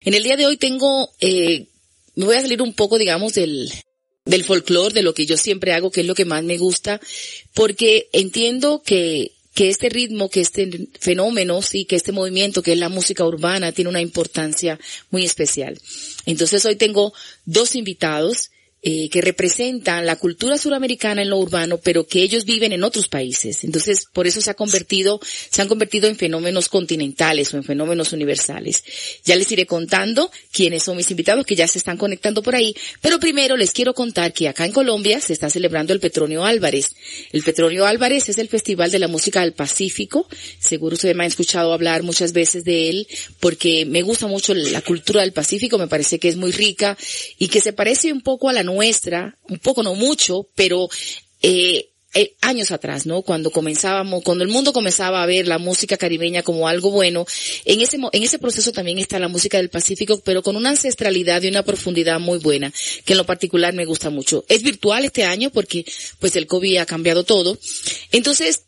En el día de hoy tengo, eh, me voy a salir un poco, digamos, del, del folclore, de lo que yo siempre hago, que es lo que más me gusta, porque entiendo que, que este ritmo, que este fenómeno, sí, que este movimiento, que es la música urbana, tiene una importancia muy especial. Entonces hoy tengo dos invitados eh, que representan la cultura suramericana en lo urbano, pero que ellos viven en otros países. Entonces, por eso se ha convertido, se han convertido en fenómenos continentales o en fenómenos universales. Ya les iré contando quiénes son mis invitados que ya se están conectando por ahí, pero primero les quiero contar que acá en Colombia se está celebrando el Petronio Álvarez. El Petronio Álvarez es el Festival de la Música del Pacífico. Seguro ustedes me han escuchado hablar muchas veces de él porque me gusta mucho la cultura del Pacífico, me parece que es muy rica y que se parece un poco a la nuestra, un poco no mucho, pero eh, eh, años atrás, ¿no? Cuando comenzábamos, cuando el mundo comenzaba a ver la música caribeña como algo bueno, en ese, en ese proceso también está la música del Pacífico, pero con una ancestralidad y una profundidad muy buena, que en lo particular me gusta mucho. Es virtual este año porque, pues, el COVID ha cambiado todo. Entonces,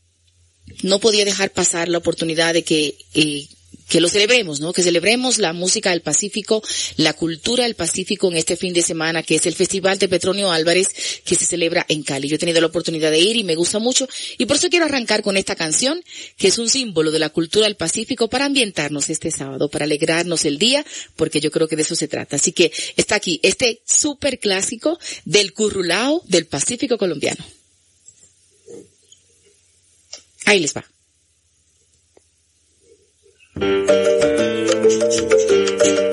no podía dejar pasar la oportunidad de que, eh, que lo celebremos, ¿no? Que celebremos la música del Pacífico, la cultura del Pacífico en este fin de semana, que es el Festival de Petronio Álvarez, que se celebra en Cali. Yo he tenido la oportunidad de ir y me gusta mucho, y por eso quiero arrancar con esta canción, que es un símbolo de la cultura del Pacífico para ambientarnos este sábado, para alegrarnos el día, porque yo creo que de eso se trata. Así que está aquí este súper clásico del currulao del Pacífico colombiano. Ahí les va. Thank you.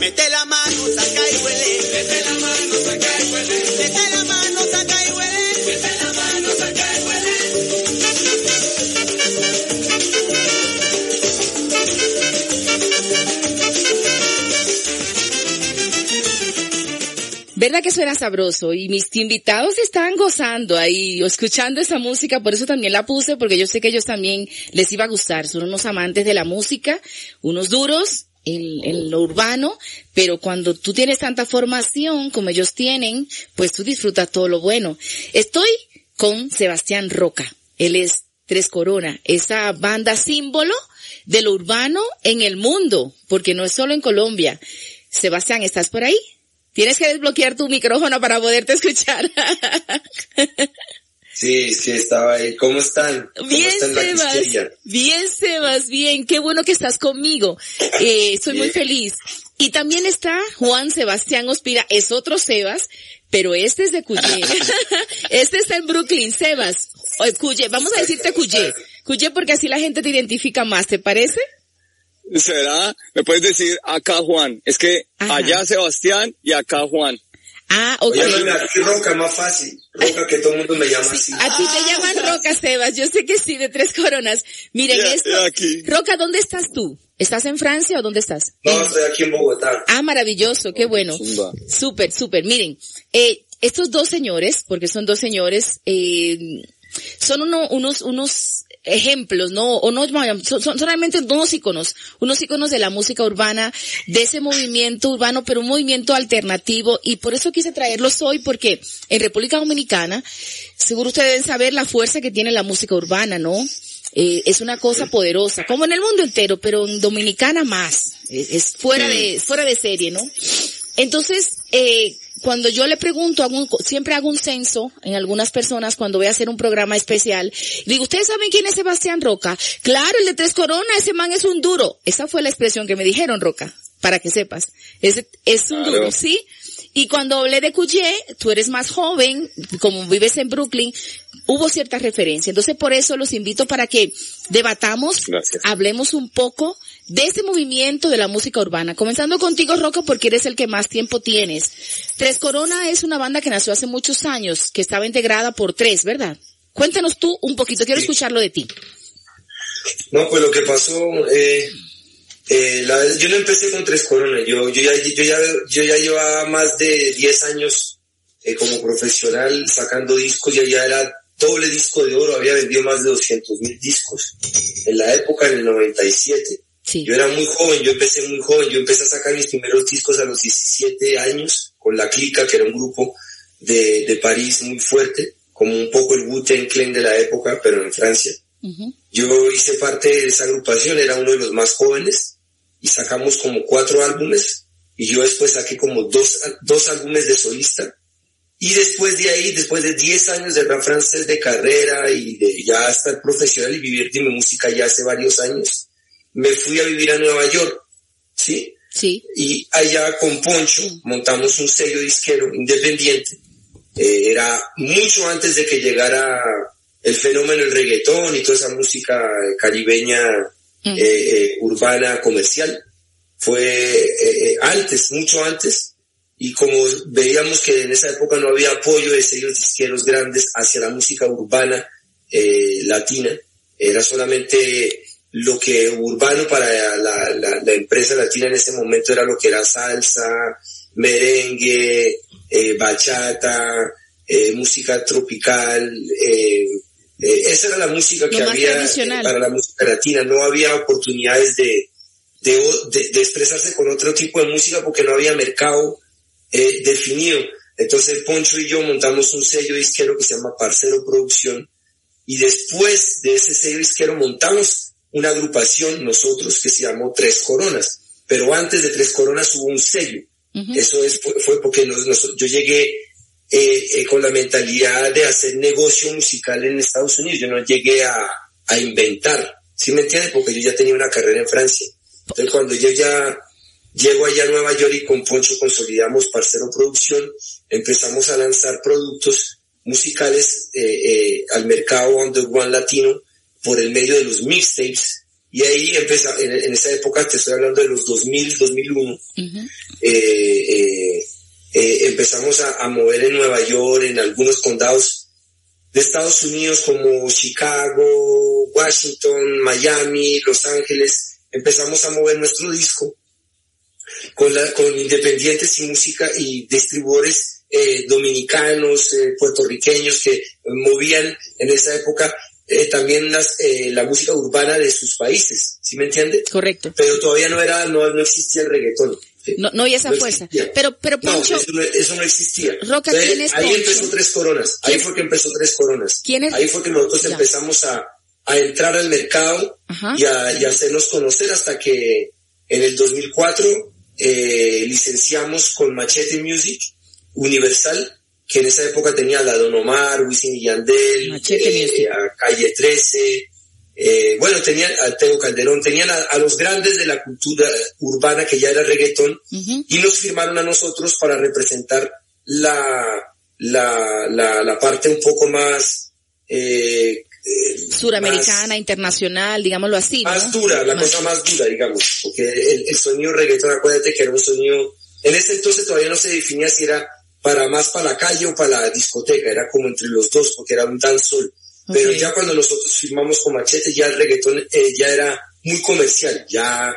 Mete la mano, saca y huele. Mete la mano, saca y huele. Mete la mano, saca y huele. Mete la mano, saca y huele. ¿Verdad que suena sabroso? Y mis invitados están gozando ahí, escuchando esa música, por eso también la puse, porque yo sé que ellos también les iba a gustar. Son unos amantes de la música, unos duros en, lo urbano, pero cuando tú tienes tanta formación como ellos tienen, pues tú disfrutas todo lo bueno. Estoy con Sebastián Roca. Él es Tres Corona, esa banda símbolo de lo urbano en el mundo, porque no es solo en Colombia. Sebastián, ¿estás por ahí? Tienes que desbloquear tu micrófono para poderte escuchar. Sí, sí, estaba ahí. ¿Cómo están? ¿Cómo Bien, Sebas. Bien, Sebas, bien. Qué bueno que estás conmigo. Eh, estoy muy feliz. Y también está Juan Sebastián Ospira. Es otro Sebas, pero este es de Cuyé. este está en Brooklyn, Sebas. Oye, Cuyé, vamos a decirte Cuyé. Cuyé porque así la gente te identifica más, ¿te parece? ¿Será? ¿Me puedes decir acá Juan? Es que Ajá. allá Sebastián y acá Juan. Ah, ok. Oye, aquí Roca, más fácil. Roca, que todo el mundo me llama así. A ti te llaman Roca, Sebas. Yo sé que sí, de tres coronas. Miren Ya, esto. aquí. Roca, ¿dónde estás tú? ¿Estás en Francia o dónde estás? No, En- estoy aquí en Bogotá. Ah, maravilloso, qué bueno. Zumba. Súper, súper. Miren, eh, estos dos señores, porque son dos señores, eh, son uno- unos, unos ejemplos, ¿no? O no, son, son solamente unos iconos, unos iconos de la música urbana, de ese movimiento urbano, pero un movimiento alternativo, y por eso quise traerlos hoy, porque en República Dominicana, seguro ustedes deben saber la fuerza que tiene la música urbana, ¿no? Eh, es una cosa poderosa, como en el mundo entero, pero en Dominicana más. Es, es fuera de, fuera de serie, ¿no? Entonces, eh, cuando yo le pregunto, hago un- siempre hago un censo en algunas personas cuando voy a hacer un programa especial. Digo, ¿ustedes saben quién es Sebastián Roca? Claro, el de Tres Corona, ese man es un duro. Esa fue la expresión que me dijeron, Roca, para que sepas. Es, es un Claro. duro, ¿sí? Y cuando hablé de Cuyé, tú eres más joven, como vives en Brooklyn, hubo cierta referencia. Entonces por eso los invito para que debatamos, Gracias. hablemos un poco de ese movimiento de la música urbana. Comenzando contigo, Roca, porque eres el que más tiempo tienes. Tres Corona es una banda que nació hace muchos años, que estaba integrada por tres, ¿verdad? Cuéntanos tú un poquito, quiero Sí. escucharlo de ti. No, pues lo que pasó, eh, eh, la yo no empecé con tres coronas, yo, yo ya, yo ya, yo ya llevaba más de 10 años eh, como profesional sacando discos, ya ya era doble disco de oro, había vendido más de 200 mil discos en la época, en el 97. Sí. Yo era muy joven, yo empecé muy joven, yo empecé a sacar mis primeros discos a los 17 años con La Clica, que era un grupo de, de París muy fuerte, como un poco el Wu-Tang Clan de la época, pero en Francia. Yo hice parte de esa agrupación, era uno de los más jóvenes y sacamos como cuatro álbumes y yo después saqué como dos, dos álbumes de solista y después de ahí, después de 10 años de rap francés de carrera y de ya estar profesional y vivir de mi música ya hace varios años, me fui a vivir a Nueva York, ¿sí? Sí. y allá con Poncho montamos un sello disquero independiente. Eh, era mucho antes de que llegara el fenómeno del reggaetón y toda esa música caribeña Mm. eh, eh, urbana comercial. Fue antes, mucho antes. Y como veíamos que en esa época no había apoyo de sellos disqueros grandes hacia la música urbana eh, latina, era solamente lo que urbano para la, la, la empresa latina en ese momento era lo que era salsa, merengue, eh, bachata, eh, música tropical, eh, esa era la música Lo que había para la música latina, no había oportunidades de, de, de- de expresarse con otro tipo de música porque no había mercado definido. Entonces Poncho y yo montamos un sello disquero que se llama Parcero Producción y después de ese sello disquero montamos una agrupación nosotros que se llamó Tres Coronas. Pero antes de Tres Coronas hubo un sello. Eso es, fue, fue porque nos- nos- yo llegué eh, eh, con la mentalidad de hacer negocio musical en Estados Unidos. Yo no llegué a, a inventar. ¿Sí me entiendes? Porque yo ya tenía una carrera en Francia. Entonces cuando yo ya llego allá a Nueva York y con Poncho consolidamos Parcero Producción, empezamos a lanzar productos musicales eh, eh, al mercado underground latino por el medio de los mixtapes. Y ahí empezó, en, en esa época, te estoy hablando de los 2000, 2001, Ujú. eh, eh, eh, empezamos a, a mover en Nueva York, en algunos condados de Estados Unidos como Chicago, Washington, Miami, Los Ángeles. Empezamos a mover nuestro disco con, la, con independientes y música y distribuidores eh, dominicanos, eh, puertorriqueños que movían en esa época eh, también las, eh, la música urbana de sus países, ¿sí me entiende? Correcto. Pero todavía no era, no, no existía el reggaetón. ¿sí? No, no hay esa No fuerza. existía. Pero, pero No, Poncho, eso no, eso no existía. Roca, Entonces, ¿quién es ahí Poncho? empezó Tres Coronas. Ahí ¿Quién- fue que empezó Tres Coronas. ¿Quién es? Ahí fue que nosotros Ya. empezamos a, a entrar al mercado Ajá. y a, y a hacernos conocer hasta que en el 2004 eh, licenciamos con Machete Music Universal, que en esa época tenía la Don Omar, Wisin y Yandel, Machete eh, a Calle 13, eh, bueno, tenían a Tego Calderón, tenían a, a los grandes de la cultura urbana que ya era reggaetón, y nos firmaron a nosotros para representar la, la, la, la parte un poco más eh, eh, suramericana, más- internacional, digámoslo así, ¿no? más dura, la Más- cosa más dura, digamos, porque el, el sonido reggaetón, acuérdate que era un sonido, en ese entonces todavía no se definía si era para más para la calle o para la discoteca, era como entre los dos porque era un dancehall. Pero Ok. ya cuando nosotros firmamos con Machete ya el reggaetón eh, ya era muy comercial, ya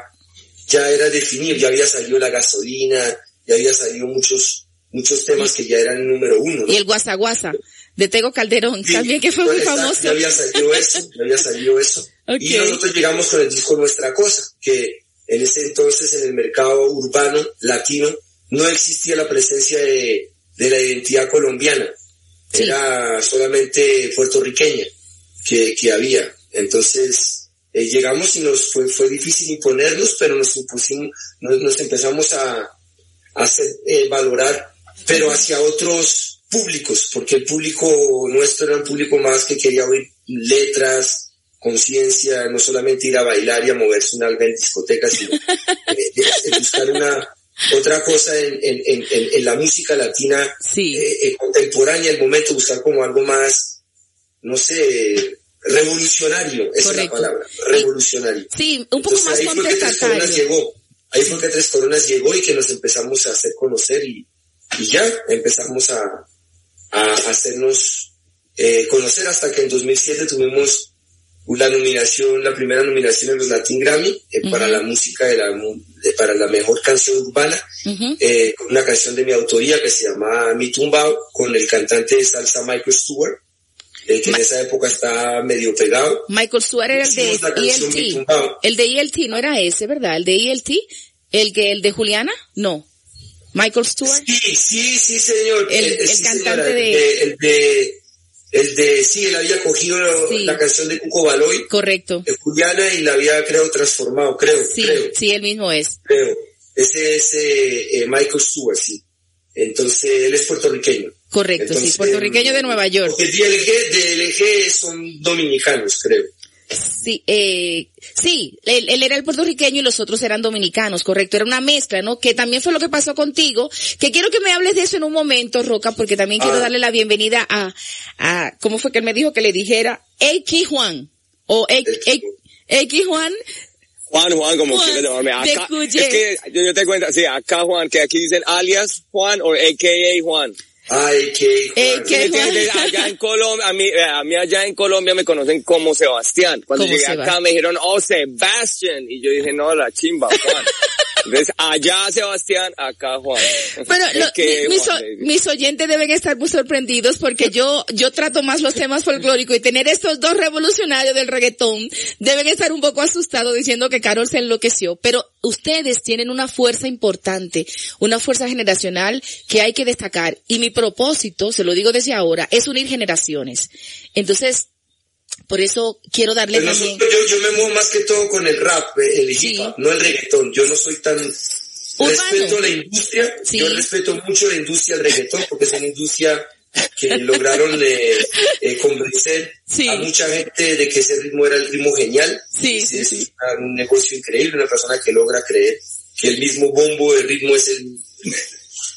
ya era definido, ya había salido la gasolina, ya había salido muchos muchos temas que ya eran número uno. ¿no? Y el Guasa Guasa de Tego Calderón, Sí, también que fue muy exacto, famoso. Ya había salido eso, ya había salido eso. Ok. Y nosotros llegamos con el disco Nuestra Cosa, que en ese entonces en el mercado urbano latino no existía la presencia de, de la identidad colombiana. Sí. Era solamente puertorriqueña que, que había. Entonces eh, llegamos y nos fue, fue difícil imponernos, pero nos impusimos, nos, nos empezamos a, a hacer eh, valorar, pero hacia otros públicos, porque el público nuestro era un público más que quería oír letras, conciencia, no solamente ir a bailar y a moverse un alga en discotecas, sino eh, buscar una otra cosa en, en, en, en- la música latina Sí. eh, eh, contemporánea, el momento, buscar como algo más, no sé, revolucionario, esa es la palabra, revolucionario. Sí, un poco Entonces, más ahí fue que Tres Coronas llegó, ahí fue que Tres Coronas llegó y que nos empezamos a hacer conocer y, y ya empezamos a, a hacernos eh, conocer hasta que en 2007 tuvimos la nominación, la primera nominación en los Latin Grammy eh, para la música de la, de- para la mejor canción urbana, eh, con una canción de mi autoría que se llama Mi Tumbao, con el cantante de salsa Michael Stewart, eh, que en esa época está medio pegado. Michael Stewart era el de ELT. El de ELT no era ese, ¿verdad? El de ELT. El que, el de Juliana, no. Michael Stewart. Sí, sí, sí, señor. El- Eh, el sí, cantante señora, de- El de, el de, sí, él había cogido Sí. la canción de Cuco Baloy, Correcto. de Juliana, y la había, creo, transformado, creo, Sí, creo, sí, él mismo es. creo. Ese es eh, eh, Michael Stewart, sí. Entonces, él es puertorriqueño. Correcto, sí, puertorriqueño de Nueva York. DLG, DLG son dominicanos, creo. Sí, eh, sí, él, él era el puertorriqueño y los otros eran dominicanos, correcto. Era una mezcla, ¿no? Que también fue lo que pasó contigo. Que quiero que me hables de eso en un momento, Roca, porque también quiero darle la bienvenida a, a, ¿cómo fue que él me dijo que le dijera? X Juan. O X, X Juan. Juan, Juan, como Juan, quieras llamarme. Acá, es que yo, yo te cuento, sí, acá Juan, que aquí dicen alias Juan o AKA Juan. Ay, qué Eh, qué-. Allá en Colombia, a mí, eh, a mí allá en Colombia me conocen como Sebastián. Cuando llegué Seba. acá me dijeron, oh, Sebastián. Y yo dije, no, la chimba, Juan. Entonces, allá Sebastián, acá Juan. Lo- mi- mis, Juan, mis oyentes deben estar muy sorprendidos porque yo, yo trato más los temas folclóricos y tener estos dos revolucionarios del reggaetón deben estar un poco asustados diciendo que Carol se enloqueció. Pero ustedes tienen una fuerza importante, una fuerza generacional que hay que destacar. Y mi propósito, se lo digo desde ahora, es unir generaciones. Entonces, por eso quiero darle Pues también... nosotros, yo, yo me muevo más que todo con el rap, eh, el hip Sí. hop, no el reggaetón. Yo no soy tan... Urbano. Respeto la industria, Sí. yo respeto mucho la industria del reggaetón porque es una industria que lograron eh, eh, convencer Sí. a mucha gente de que ese ritmo era el ritmo genial. Sí, Es- sí, un negocio increíble, una persona que logra creer que el mismo bombo de ritmo es el...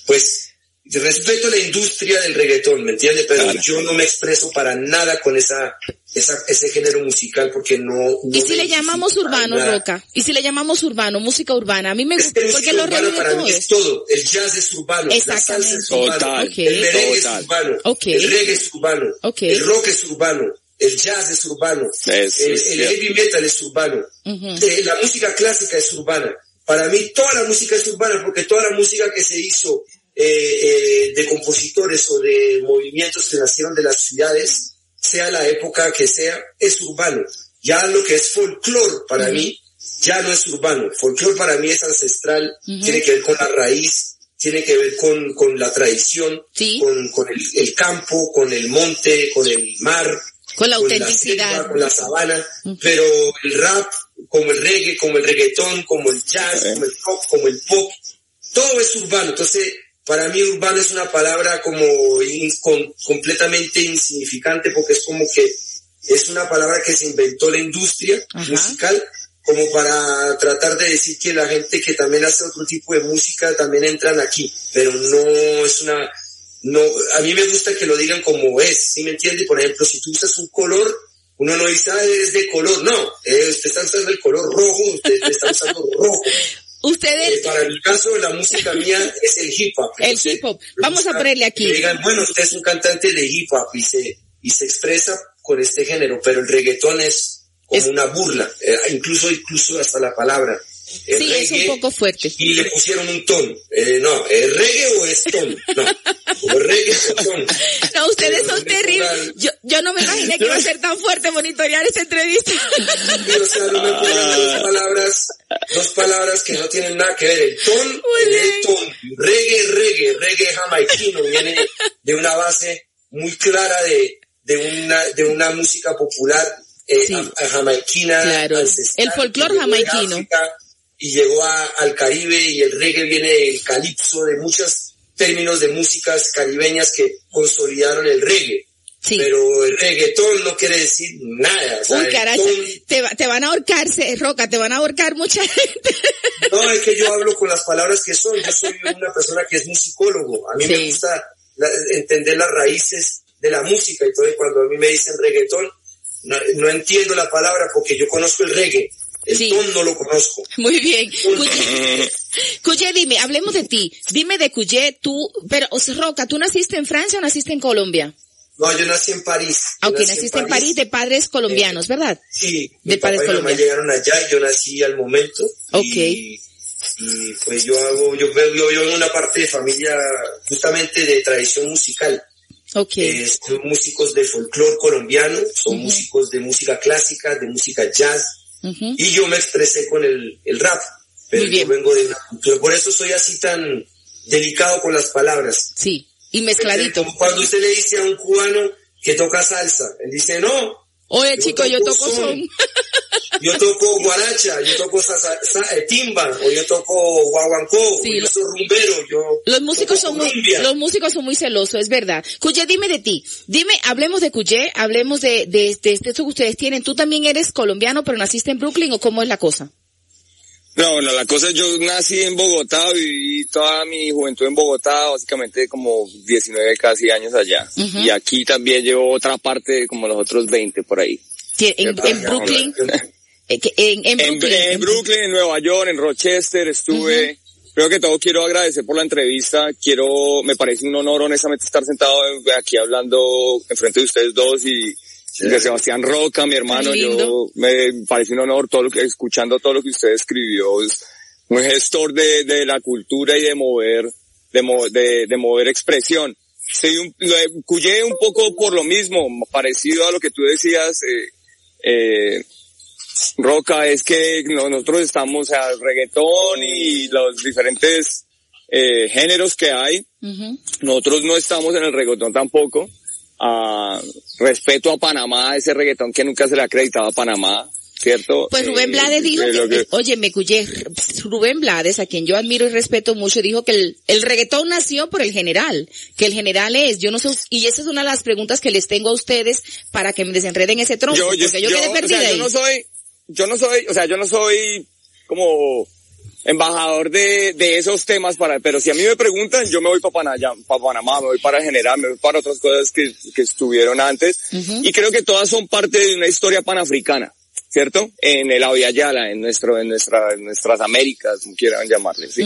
Pues respeto la industria del reggaetón, ¿me entiendes? Pero Claro. yo no me expreso para nada con esa, esa ese género musical porque no... no ¿Y si le llamamos urbano, nada. Roca? ¿Y si le llamamos urbano, música urbana? A mí me Es gusta, que porque lo para todo. mí es todo. El jazz es urbano, la salsa es urbano, Total, Ok. el merengue total. es urbano, Ok. el reggae es urbano, Ok. el rock es urbano, el jazz es urbano, Es- el, es el heavy metal es urbano, Ujú. eh, la música clásica es urbana. Para mí toda la música es urbana porque toda la música que se hizo eh, eh, de compositores o de movimientos que nacieron de las ciudades, sea la época que sea, es urbano. Ya lo que es folclore para mí ya no es urbano. Folclore para mí es ancestral, tiene que ver con la raíz, tiene que ver con, con la tradición, Sí. con, con el, el campo, con el monte, con el mar, Con la con autenticidad. selva, con la sabana, pero el rap, como el reggae, como el reggaetón, como el jazz, como el rock, como el pop, todo es urbano. Entonces, para mí urbano es una palabra como in- con- completamente insignificante porque es como que es una palabra que se inventó la industria Ajá. musical como para tratar de decir que la gente que también hace otro tipo de música también entran aquí, pero no es una, no, a mí me gusta que lo digan como es, ¿sí me entiende? Por ejemplo, si tú usas un color, uno no dice, ah, es de color, no, eh, usted está usando el color rojo, usted está usando rojo. Ustedes, Eh, para mi caso, la música mía es el hip hop. El hip hop. Vamos a ponerle aquí. que digan, bueno, usted es un cantante de hip hop y se, y se expresa con este género, pero el reggaetón es como Es- una burla, eh, incluso, incluso hasta la palabra. El sí, es un poco fuerte. Y le pusieron un ton. Eh, no, ¿es reggae o es ton? No, o reggae o ton. No, ustedes Pero son terribles. Yo, yo no me imaginé que iba a ser tan fuerte monitorear esta entrevista. Sí, o sea, no me dos palabras, dos palabras que no tienen nada que ver. El ton, el ton, reggae, reggae, reggae jamaiquino, viene de una base muy clara de, de una, de una música popular eh, Sí. a- a jamaiquina. Claro. El folclor que llegó de jamaiquino. África Y llegó a- al Caribe y el reggae viene del calipso, de muchos términos de músicas caribeñas que consolidaron el reggae. Sí. Pero el reggaetón no quiere decir nada. o sea, Uy, caracha, ton- te, va- te van a ahorcarse, Roca, te van a ahorcar mucha gente. No, es que yo hablo con las palabras que son. Yo soy una persona que es musicólogo. A mí me Sí. gusta la- entender las raíces de la música. Entonces, cuando a mí me dicen reggaetón, no, no entiendo la palabra porque yo conozco el reggae. El Sí. ton no lo conozco. Muy bien. Cuye, Cuye, dime, hablemos de ti. Dime de Cuye, tú, pero, o sea, Roca, ¿tú naciste en Francia o naciste en Colombia? No, yo nací en París. Aunque nací naciste en París de padres colombianos, ¿verdad? Sí, de mi papá padres y mamá colombianos. llegaron allá y yo nací al momento. Ok. Y, y pues yo hago, yo veo, yo vivo en una parte de familia justamente de tradición musical. Ok. Eh, son músicos de folclore colombiano, son músicos de música clásica, de música jazz, Ujú. y yo me expresé con el, el rap, pero yo vengo de una cultura, por eso soy así tan delicado con las palabras. Sí. Y mezcladito. Como cuando usted le dice a un cubano que toca salsa, él dice, no, Oye, Yo chico, yo toco toco son. son. yo toco guaracha, yo toco sa- sa- eh, timba, o yo toco guaguancó, Sí, o yo soy rumbero, yo Los músicos toco son muy, los músicos son muy celosos, es verdad. Cuye, dime de ti. Dime, hablemos de Cuye, hablemos de, de, de esto que ustedes tienen. ¿Tú también eres colombiano, pero naciste en Brooklyn o cómo es la cosa? No, bueno, la cosa es yo nací en Bogotá, viví toda mi juventud en Bogotá, básicamente como 19 casi años allá. Y aquí también llevo otra parte, como los otros 20 por ahí. Sí, En, en Brooklyn, eh, en, Brooklyn. en Brooklyn, en Nueva York, en Rochester estuve. Creo que todo quiero agradecer por la entrevista. Quiero, me parece un honor honestamente estar sentado aquí hablando enfrente de ustedes dos y de Sebastián Roca, mi hermano. Yo me parece un honor todo lo que, escuchando todo lo que usted escribió. Es un gestor de, de la cultura y de mover, de, mo- de, de mover expresión. Soy un, lo cuyé un poco por lo mismo, parecido a lo que tú decías, eh, eh, Roca, es que no- nosotros estamos, o sea, el reggaetón y los diferentes eh, géneros que hay, nosotros no estamos en el reggaetón tampoco. Ah, respeto a Panamá, ese reggaetón que nunca se le ha acreditado a Panamá, ¿cierto? Pues Rubén Eh, Blades dijo que, que- oye, me cuyé, Rubén Blades, a quien yo admiro y respeto mucho, dijo que el, el reggaetón nació por el general, que el general es, yo no sé, y esa es una de las preguntas que les tengo a ustedes para que me desenreden ese tronco, porque yo, quedé o sea, perdida ahí. yo no soy, yo no soy, o sea, yo no soy como embajador de, de esos temas para, pero si a mí me preguntan, yo me voy para Panamá, para Panamá, me voy para General, me voy para otras cosas que, que estuvieron antes, y creo que todas son parte de una historia panafricana, ¿cierto? En el Avia Yala, en nuestro, en nuestra, en nuestras Américas, como quieran llamarle, ¿sí?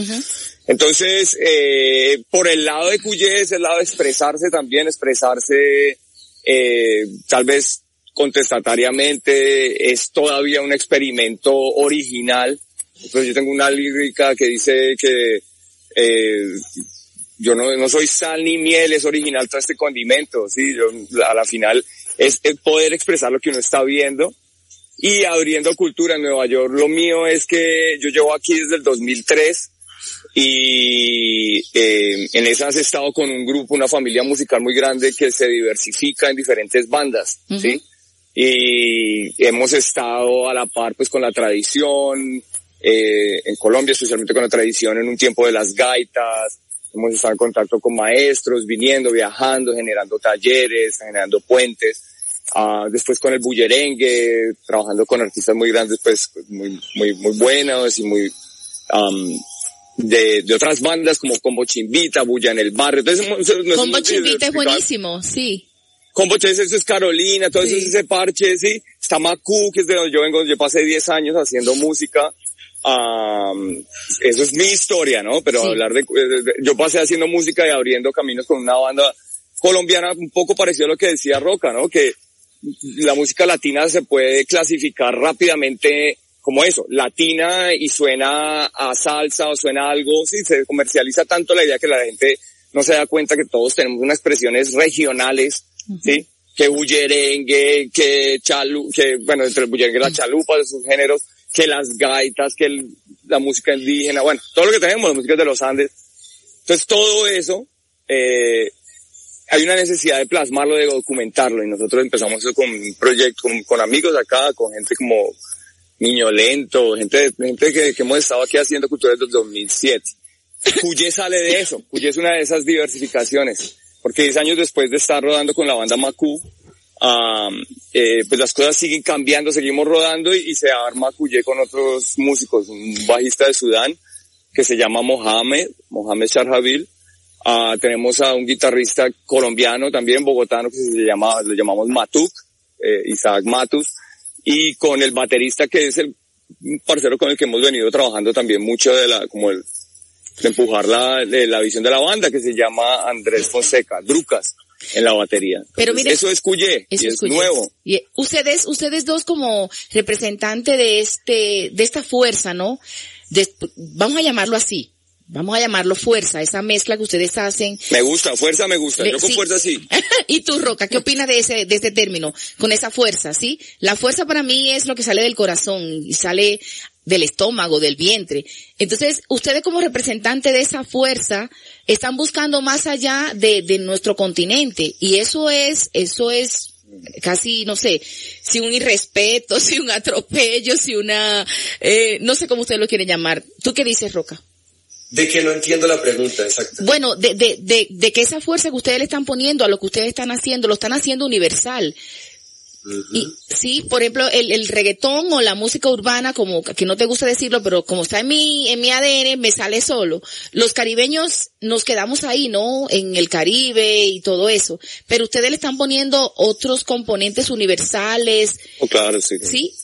Entonces, eh, por el lado de Cuyé es el lado de expresarse también, expresarse eh, tal vez contestatariamente, es todavía un experimento original. Entonces yo tengo una lírica que dice que eh, yo no, no soy sal ni miel, es original todo este condimento, sí, yo, a la final es, es poder expresar lo que uno está viendo y abriendo cultura en Nueva York. Lo mío es que yo llevo aquí desde el 2003 y eh, en esas he estado con un grupo, una familia musical muy grande que se diversifica en diferentes bandas, Ujú. ¿sí? Y hemos estado a la par pues con la tradición, eh, en Colombia especialmente con la tradición en un tiempo de las gaitas, hemos estado en contacto con maestros, viniendo, viajando, generando talleres, generando puentes. Ah, después con el bullerengue, trabajando con artistas muy grandes, pues muy, muy, muy buenos y muy, am, de, de otras bandas como Combo Chimbita, Bulla en el Barrio. Entonces, Combo Chimbita es buenísimo, sí. Combo Chimbita, es Carolina, todo eso es ese parche, sí. Está Macu, que es de donde yo vengo, yo pasé 10 años haciendo música. Um, eso es mi historia, ¿no? Pero Sí. hablar de, de- yo pasé haciendo música y abriendo caminos con una banda colombiana un poco parecido a lo que decía Roca, ¿no? Que la música latina se puede clasificar rápidamente como eso, latina y suena a salsa o suena a algo, sí, se comercializa tanto la idea que la gente no se da cuenta que todos tenemos unas expresiones regionales, sí, que bullerengue, que chalu, que bueno, entre el bullerengue y la chalupa de sus géneros, que las gaitas, que el- la música indígena, bueno, todo lo que tenemos, las músicas de los Andes. Entonces todo eso, eh, hay una necesidad de plasmarlo, de documentarlo, y nosotros empezamos eso con un proyecto, con, con amigos acá, con gente como Niño Lento, gente, gente que, que hemos estado aquí haciendo cultura desde el 2007. Cuyé sale de eso, Cuyé es una de esas diversificaciones, porque 10 años después de estar rodando con la banda Macu, eh, pues las cosas siguen cambiando, seguimos rodando y, y se arma Cuyé con otros músicos, un bajista de Sudán que se llama Mohamed, Mohamed Sharhabil, Ah, tenemos a un guitarrista colombiano también, bogotano, que se llama, le llamamos Matuk, eh, Isaac Matus, y con el baterista que es el parcero con el que hemos venido trabajando también mucho de la, como el, de empujar la, la visión de la banda, que se llama Andrés Fonseca, Drucas, en la batería. Pero mire- eso es Cuyé, Eso y es nuevo. Y eh, ustedes, ustedes dos como representante de este, de esta fuerza, ¿no? De- vamos a llamarlo así. Vamos a llamarlo fuerza, esa mezcla que ustedes hacen. Me gusta, fuerza me gusta, yo con sí. fuerza sí. y tú, Roca, ¿qué opinas de ese, de ese término? Con esa fuerza, ¿sí? La fuerza para mí es lo que sale del corazón y sale del estómago, del vientre. Entonces, ustedes como representante de esa fuerza están buscando más allá de, de nuestro continente y eso es, eso es casi, no sé, si un irrespeto, si un atropello, si una, eh, no sé cómo ustedes lo quieren llamar. ¿Tú qué dices, Roca? De que no entiendo la pregunta, exacto. Bueno, de, de, de, de que esa fuerza que ustedes le están poniendo a lo que ustedes están haciendo, lo están haciendo universal. Y sí, por ejemplo, el, el reggaetón o la música urbana, como que no te gusta decirlo, pero como está en mi, en mi ADN, me sale solo. Los caribeños nos quedamos ahí, ¿no? En el Caribe y todo eso. Pero ustedes le están poniendo otros componentes universales, Oh, claro, sí. ¿sí?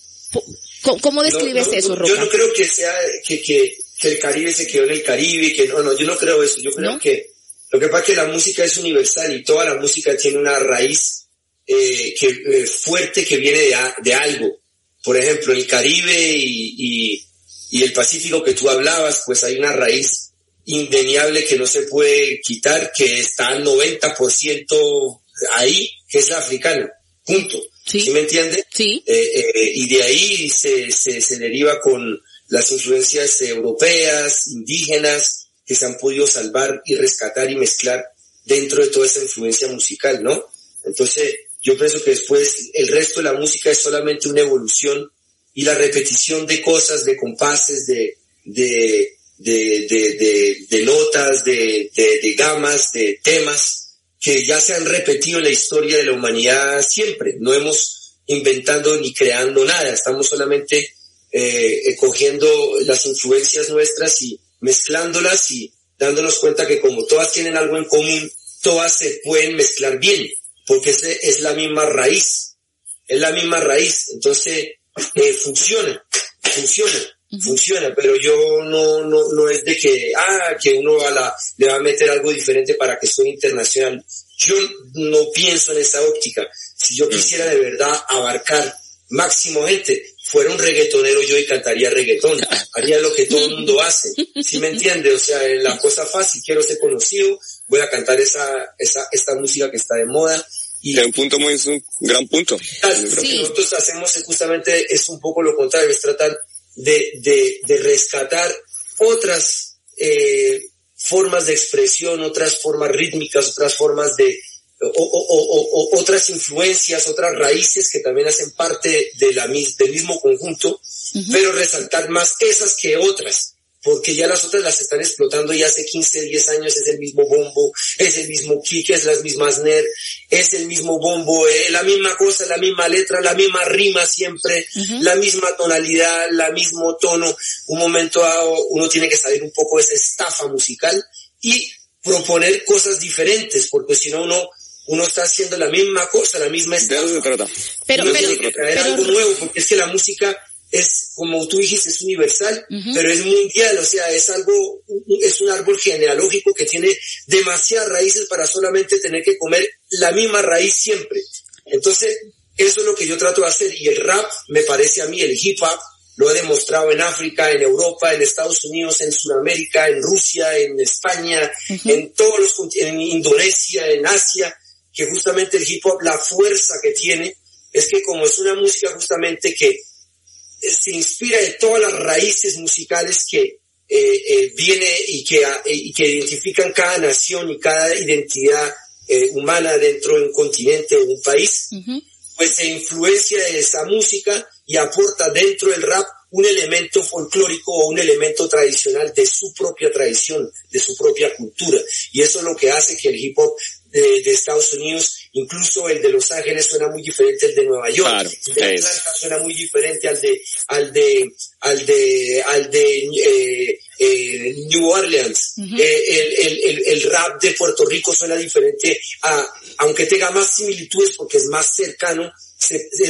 ¿Cómo, cómo describes No, no, eso, Roca? Yo no creo que sea que, que, que el Caribe se quedó en el Caribe, que no, no, yo no creo eso. Yo creo ¿No? que lo que pasa es que la música es universal y toda la música tiene una raíz eh, que, eh, fuerte que viene de, a- de algo. Por ejemplo, el Caribe y, y, y el Pacífico que tú hablabas, pues hay una raíz indeniable que no se puede quitar, que está al 90% ahí, que es la africana. Punto. Sí. ¿Sí me entiendes? Sí, Eh, eh, y de ahí se, se, se deriva con las influencias europeas, indígenas, que se han podido salvar y rescatar y mezclar dentro de toda esa influencia musical, ¿no? Entonces, yo pienso que después el resto de la música es solamente una evolución y la repetición de cosas, de compases, de, de, de, de, notas, de, de gamas, de temas que ya se han repetido en la historia de la humanidad siempre. No hemos inventando ni creando nada, estamos solamente eh, cogiendo las influencias nuestras y mezclándolas y dándonos cuenta que como todas tienen algo en común, todas se pueden mezclar bien, porque es, es la misma raíz, es la misma raíz, entonces eh, funciona, funciona, funciona, pero yo no, no, no es de que, ah, que uno a la, le va a meter algo diferente para que suene internacional. Yo no pienso en esa óptica. Si yo quisiera de verdad abarcar máximo gente, fuera un reggaetonero yo y cantaría reggaetón, haría lo que todo el mundo hace, ¿sí me entiende? O sea, la cosa fácil, quiero ser conocido, voy a cantar esa, esa, esta música que está de moda, y De un punto muy, es un gran punto. lo Sí. que nosotros hacemos es justamente es un poco lo contrario, es tratar de, de, de rescatar otras eh, formas de expresión, otras formas rítmicas, otras formas de, o, o- o- o- otras influencias, otras raíces que también hacen parte de la, del mismo conjunto, pero resaltar más esas que otras, porque ya las otras las están explotando ya hace 15, 10 años, es el mismo bombo, es el mismo kick, es las mismas ner, es el mismo bombo, eh, la misma cosa, la misma letra, la misma rima siempre, la misma tonalidad, la mismo tono. Un momento dado uno tiene que salir un poco de esa estafa musical y proponer cosas diferentes, porque si no uno, uno está haciendo la misma cosa, la misma De eso estafa. se trata. pero, Uno pero, tiene que traer pero- algo nuevo, porque es que la música es, como tú dijiste, es universal, pero es mundial, o sea, es algo, es un árbol genealógico que tiene demasiadas raíces para solamente tener que comer la misma raíz siempre. Entonces, eso es lo que yo trato de hacer y el rap, me parece a mí, el hip hop, lo he demostrado en África, en Europa, en Estados Unidos, en Sudamérica, en Rusia, en España, en todos los, en Indonesia, en Asia, que justamente el hip hop, la fuerza que tiene, es que como es una música justamente que se inspira de todas las raíces musicales que eh, eh, viene y que, y que identifican cada nación y cada identidad eh, humana dentro de un continente o un país, pues se influencia de esa música y aporta dentro del rap un elemento folclórico o un elemento tradicional de su propia tradición, de su propia cultura. Y eso es lo que hace que el hip hop de, Estados Unidos, incluso el de Los Ángeles suena muy diferente al de Nueva York, el de Atlanta suena muy diferente al de al de al de al de eh, eh, New Orleans. Eh, el, el, el, rap de Puerto Rico suena diferente a, aunque tenga más similitudes porque es más cercano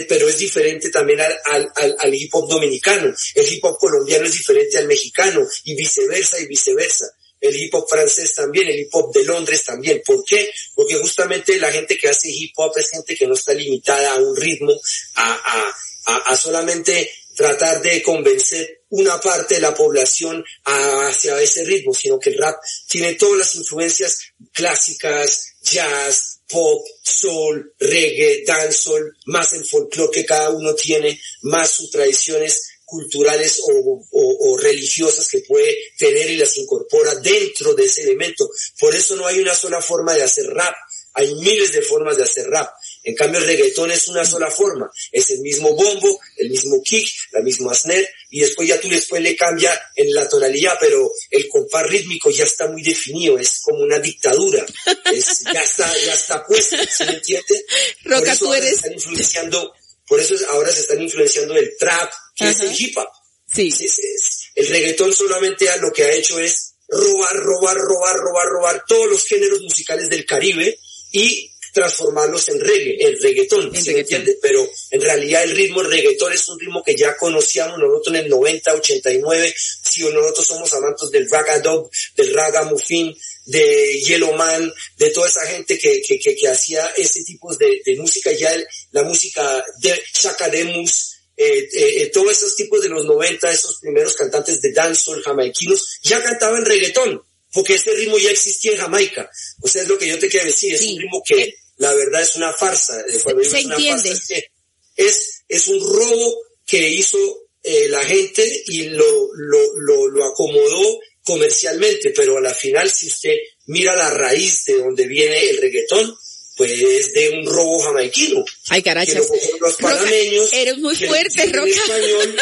pero es diferente también al, al, al, hip hop dominicano. El hip hop colombiano es diferente al mexicano y viceversa y viceversa. El hip hop francés también, el hip hop de Londres también. ¿Por qué? Porque justamente la gente que hace hip hop es gente que no está limitada a un ritmo, a, a, a, solamente tratar de convencer una parte de la población hacia ese ritmo, sino que el rap tiene todas las influencias clásicas, jazz, pop, soul, reggae, dancehall, más el folclore que cada uno tiene, más sus tradiciones culturales o, o, religiosas que puede tener y las incorpora dentro de ese elemento. Por eso no hay una sola forma de hacer rap, hay miles de formas de hacer rap. En cambio, el reggaetón es una sola forma. Es el mismo bombo, el mismo kick, la misma snare, y después ya tú después le cambia en la tonalidad, pero el compás rítmico ya está muy definido, es como una dictadura. ya está, ya está puesto, ¿se me entiende? Roca, por eso eres... están influenciando, por eso ahora se están influenciando el trap, que es el hip hop. Sí. El reggaetón solamente lo que ha hecho es robar, robar, robar, robar, robar todos los géneros musicales del Caribe y transformarlos en reggae, el reggaetón, ¿se entiende? Pero en realidad el ritmo el reggaetón es un ritmo que ya conocíamos nosotros en el 90, 89, si nosotros somos amantes del dog, del ragamuffin, de Yellowman, de toda esa gente que, que, que, hacía ese tipo de, de música, ya la música de Chaka Demus, eh, eh, eh, todos esos tipos de los 90, esos primeros cantantes de dancehall jamaiquinos, ya cantaban reggaetón, porque este ritmo ya existía en Jamaica. O sea, es lo que yo te quiero decir, es un ritmo que la verdad es una farsa. Se, entiende. es, es, un robo que hizo eh, la gente y lo, lo, lo, lo acomodó comercialmente, pero a la final si usted mira la raíz de donde viene el reggaetón, pues de un robo jamaiquino. Ay, carachas. los panameños. eres muy fuerte, Roca. Español,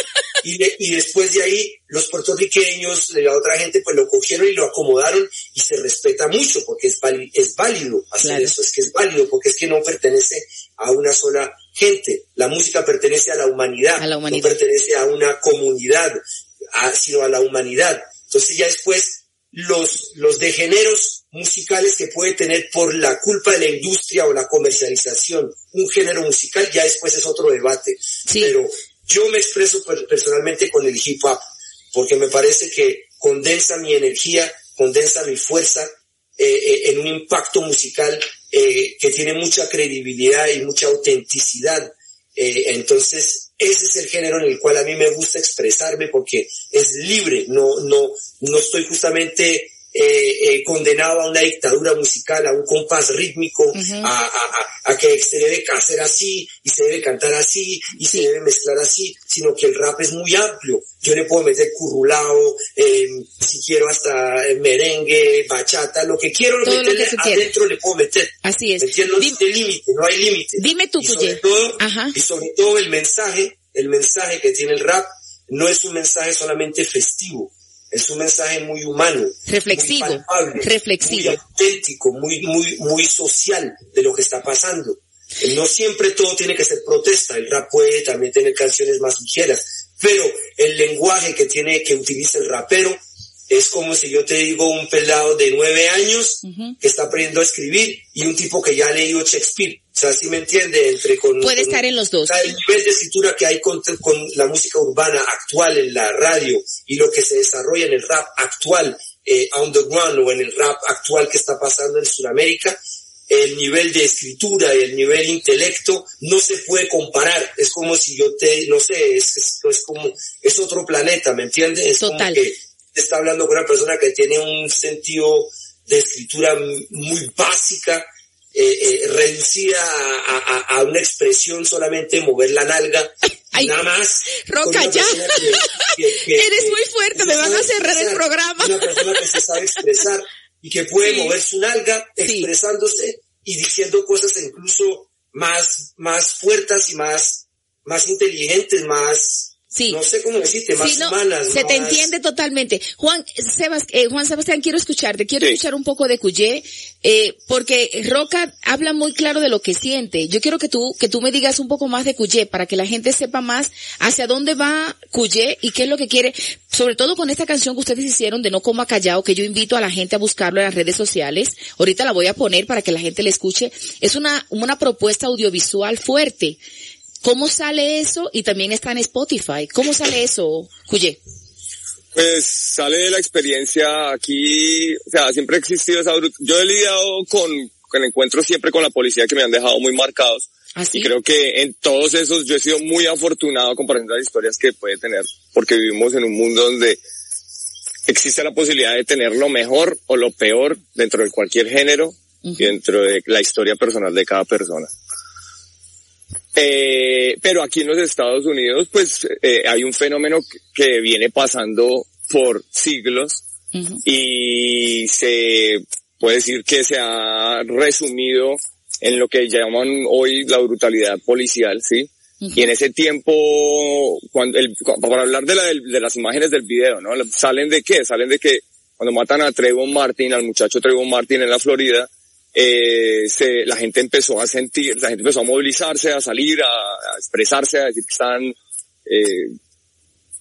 y, y, después de ahí los puertorriqueños, la otra gente, pues lo cogieron y lo acomodaron y se respeta mucho porque es, es válido hacer eso, es que es válido porque es que no pertenece a una sola gente. La música pertenece a la humanidad, a la humanidad. no pertenece a una comunidad, sino a la humanidad. Entonces ya después los, los degeneros musicales que puede tener por la culpa de la industria o la comercialización un género musical, ya después es otro debate. Pero yo me expreso personalmente con el hip hop, porque me parece que condensa mi energía, condensa mi fuerza eh, eh, en un impacto musical eh, que tiene mucha credibilidad y mucha autenticidad. entonces, ese es el género en el cual a mí me gusta expresarme porque es libre, no, no, no estoy justamente eh, eh, condenado a una dictadura musical, a un compás rítmico, a, a, a, que se debe hacer así y se debe cantar así y se debe mezclar así, sino que el rap es muy amplio. Yo le puedo meter currulao, eh, si quiero hasta merengue, bachata, lo que quiero meterle adentro le puedo meter. Así es. No hay límite, no hay límite. Dime tú, y sobre, todo, y sobre todo el mensaje, el mensaje que tiene el rap no es un mensaje solamente festivo, es un mensaje muy humano, reflexivo, muy palpable, reflexivo, muy auténtico, muy, muy, muy social de lo que está pasando. No siempre todo tiene que ser protesta, el rap puede también tener canciones más ligeras, pero el lenguaje que tiene, que utiliza el rapero, es como si yo te digo un pelado de nueve años que está aprendiendo a escribir y un tipo que ya ha leído Shakespeare. O sea, ¿sí me entiende? Entre con, Puede con- estar en los dos. o sea, el nivel de escritura que hay con, con la música urbana actual en la radio y lo que se desarrolla en el rap actual, eh, underground o en el rap actual que está pasando en Sudamérica, el nivel de escritura y el nivel intelecto no se puede comparar. Es como si yo te, no sé, es, es, es como, es otro planeta, ¿me entiendes? Es Total. como que te está hablando con una persona que tiene un sentido de escritura muy básica, eh, eh, reducida a, a- a una expresión solamente mover la nalga, Ay, nada más. Roca, ya. persona que- que- que- Eres muy fuerte, me van a cerrar el programa. Una persona que se sabe expresar y que puede Sí. mover su nalga Sí. expresándose y diciendo cosas incluso más, más fuertes y más, más inteligentes, más, Sí. no sé cómo decirte, más Sí, no, se te entiende totalmente. Juan, eh, Juan Sebastián, quiero escucharte, quiero Sí. escuchar un poco de Cuyé, eh, porque Roca habla muy claro de lo que siente. Yo quiero que tú, que tú me digas un poco más de Cuyé, para que la gente sepa más hacia dónde va Cuyé y qué es lo que quiere, sobre todo con esta canción que ustedes hicieron de No Coma Callao, que yo invito a la gente a buscarlo en las redes sociales. Ahorita la voy a poner para que la gente la escuche. Es una, una propuesta audiovisual fuerte. ¿Cómo sale eso? Y también está en Spotify. ¿Cómo sale eso, Cuyé? Pues sale de la experiencia aquí, o sea, siempre ha existido esa Yo he lidiado con, con encuentros siempre con la policía que me han dejado muy marcados. Así. Y creo que en todos esos yo he sido muy afortunado comparación a las historias que puede tener, porque vivimos en un mundo donde existe la posibilidad de tener lo mejor o lo peor dentro de cualquier género y dentro de la historia personal de cada persona. Eh, pero aquí en los Estados Unidos, pues eh, hay un fenómeno que- viene pasando por siglos Ujú. y se puede decir que se ha resumido en lo que llaman hoy la brutalidad policial, ¿sí? Y en ese tiempo, cuando el, para hablar de, la, de las imágenes del video, ¿no? ¿Salen de qué? Salen de que cuando matan a Trayvon Martin, al muchacho Trayvon Martin en la Florida, eh, se, la gente empezó a sentir, la gente empezó a movilizarse, a salir, a, a expresarse, a decir que están eh,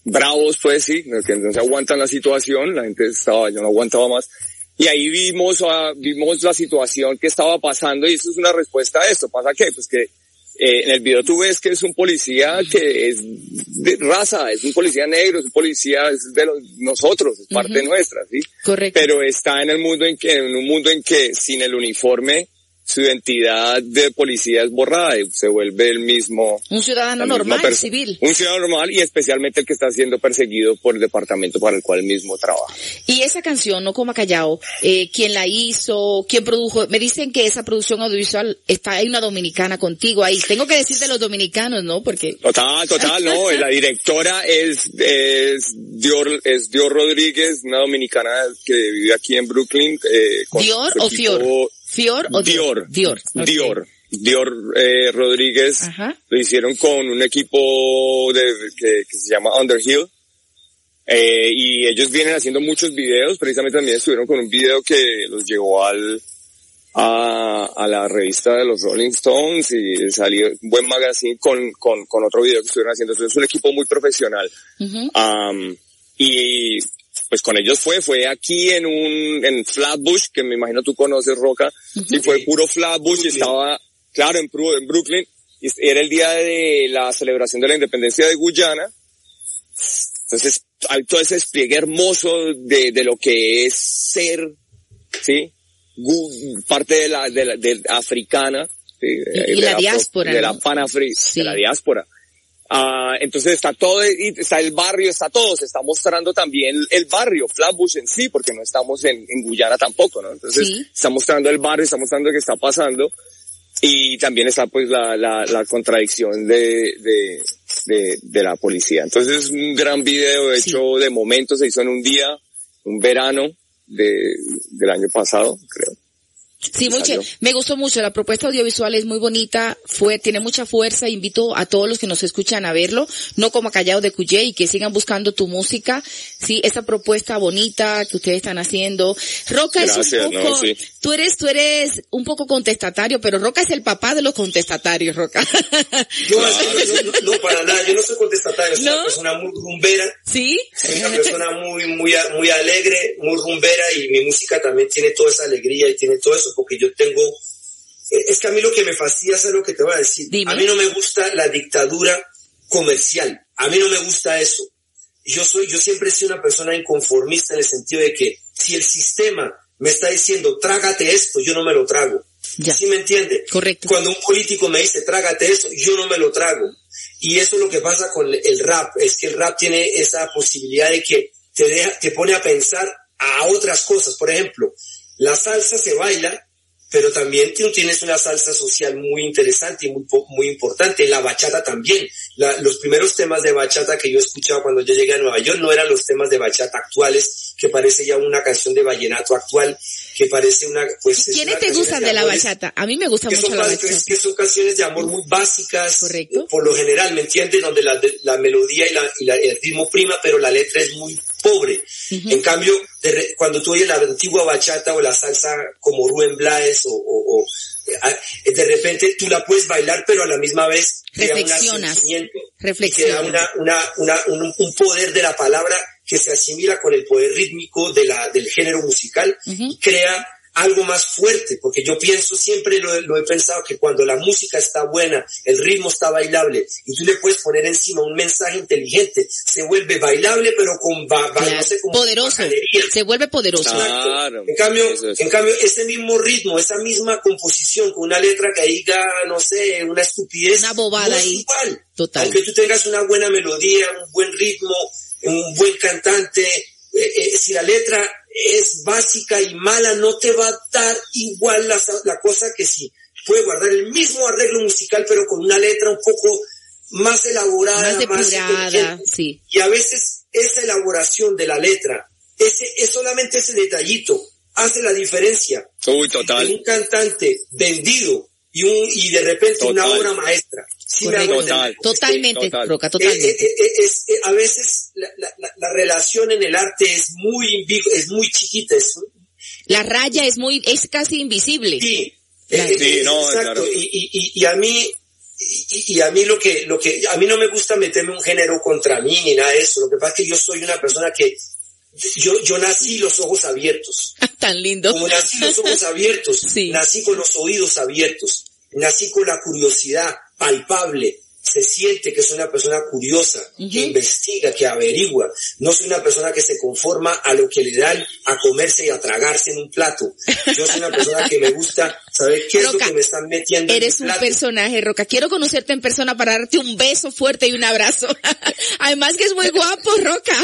bravos, pues sí, que no se aguantan la situación, la gente estaba, yo no aguantaba más. Y ahí vimos, ah, vimos la situación que estaba pasando y eso es una respuesta a esto. ¿Pasa qué? Pues que eh, en el video tú ves que es un policía que es de raza, es un policía negro, es un policía es de los, nosotros, es parte nuestra, ¿sí? Correcto. Pero está en el mundo en que, en un mundo en que sin el uniforme su identidad de policía es borrada y se vuelve el mismo un ciudadano normal, civil. Un ciudadano normal y especialmente el que está siendo perseguido por el departamento para el cual mismo trabaja. Y esa canción, No Coma Callao, eh, ¿quién la hizo? ¿Quién produjo? Me dicen que esa producción audiovisual está, hay una dominicana contigo ahí. Tengo que decir de los dominicanos, ¿no? Porque, Total, total, no. La directora es, es Dior, es Dior Rodríguez, una dominicana que vive aquí en Brooklyn. Eh, con ¿Dior o equipo- Fior? ¿Fior o Dior. Dior. Dior. Dior eh, Rodríguez Ajá. lo hicieron con un equipo de, que, que se llama Underhill. Eh, y ellos vienen haciendo muchos videos, precisamente también estuvieron con un video que los llevó al, a, a la revista de los Rolling Stones y salió un buen magazine con, con, con otro video que estuvieron haciendo. Entonces es un equipo muy profesional. Am, y pues con ellos fue, fue aquí en un, en Flatbush, que me imagino tú conoces, Roca, y fue puro Flatbush y estaba, claro, en, en Brooklyn, y era el día de la celebración de la independencia de Guyana. Entonces, hay todo ese despliegue hermoso de, de lo que es ser, ¿sí? Parte de la, de la, de africana. ¿sí? Y- y De la diáspora, De la panafri, Sí. de la diáspora. Ah, entonces está todo, y está el barrio, está todo, se está mostrando también el barrio, Flatbush en sí, porque no estamos en, en Guyana tampoco, ¿no? Entonces Sí. está mostrando el barrio, está mostrando qué está pasando, y también está pues la, la, la contradicción de, de, de, de la policía. Entonces es un gran video hecho de momento, se hizo en un día, un verano de, del año pasado, creo. Sí, chévere. Me gustó mucho. La propuesta audiovisual es muy bonita, fue, tiene mucha fuerza. Invito a todos los que nos escuchan a verlo, no como callado de Cuyé y que sigan buscando tu música. Sí, esa propuesta bonita que ustedes están haciendo. Roca es Gracias, un no, poco, sí. Tú eres, tú eres un poco contestatario, pero Roca es el papá de los contestatarios, Roca. Yo, yo- no, no, para nada, yo no soy contestatario, soy ¿No? una persona muy rumbera, ¿Sí? soy una persona muy, muy, muy alegre, muy rumbera y mi música también tiene toda esa alegría y tiene todo eso porque yo tengo Eh, Es que a mí lo que me fastidia es lo que te voy a decir. Dime. A mí no me gusta la dictadura comercial. A mí no me gusta eso. Yo soy, yo siempre he sido una persona inconformista en el sentido de que si el sistema me está diciendo trágate esto, yo no me lo trago. Ya. ¿Sí me entiende? Correcto. Cuando un político me dice trágate eso, yo no me lo trago. Y eso es lo que pasa con el rap, es que el rap tiene esa posibilidad de que te deja, te pone a pensar a otras cosas. Por ejemplo, la salsa se baila, pero también tú tienes una salsa social muy interesante y muy, muy importante. La bachata también. La- los primeros temas de bachata que yo escuchaba cuando yo llegué a Nueva York no eran los temas de bachata actuales, que parece ya una canción de vallenato actual, que parece una, pues... es ¿Quiénes te gustan de la amores bachata? A mí me gusta mucho la bachata. que son canciones de amor muy básicas, Correcto. por lo general, ¿me entiendes? Donde la, la melodía y, la, y la- el ritmo prima, pero la letra es muy pobre. En cambio, de cuando tú oyes la antigua bachata o la salsa como Rubén Blades o, o- o, de repente tú la puedes bailar, pero a la misma vez Reflexionas. y te da Reflexionas. una, una, una- un, un poder de la palabra que se asimila con el poder rítmico de la, del género musical y crea algo más fuerte, porque yo pienso, siempre lo, lo he pensado, que cuando la música está buena, el ritmo está bailable, y tú le puedes poner encima un mensaje inteligente, se vuelve bailable, pero con, ba- ba- Claro. no sé, como Poderoso. Se vuelve poderoso. Claro. En cambio, Eso en cambio, ese mismo ritmo, esa misma composición, con una letra que diga, no sé, una estupidez, Una bobada no es ahí. igual. Total. Aunque tú tengas una buena melodía, un buen ritmo, un buen cantante, eh, eh, si la letra es básica y mala, no te va a dar igual la, la cosa que si puede guardar el mismo arreglo musical, pero con una letra un poco más elaborada, Más depurada, sí. Y a veces esa elaboración de la letra, ese, es solamente ese detallito, hace la diferencia Uy, de total. un cantante vendido y un y de repente una obra maestra. Sí me Correcto. hago Total. entender. Totalmente, Total. Roca, Eh, totalmente. eh, eh, es- eh, a veces la, la- la- la relación en el arte es muy es muy chiquita, es La raya es muy, es casi invisible. sí, Claro. eh, eh, Sí, no, exacto. claro. Y, y, y, y a mí y, y a mí lo que lo que a mí no me gusta meterme un género contra mí ni nada de eso. Lo que pasa es que yo soy una persona que yo yo nací los ojos abiertos. Tan lindo. Como nací los ojos abiertos, Sí. nací con los oídos abiertos, nací con la curiosidad palpable. Se siente que soy una persona curiosa, que investiga, que averigua. No soy una persona que se conforma a lo que le dan a comerse y a tragarse en un plato. Yo soy una persona que me gusta saber qué es lo que me están metiendo Eres en un plato. personaje, Roca. Quiero conocerte en persona para darte un beso fuerte y un abrazo. Además que es muy guapo, Roca.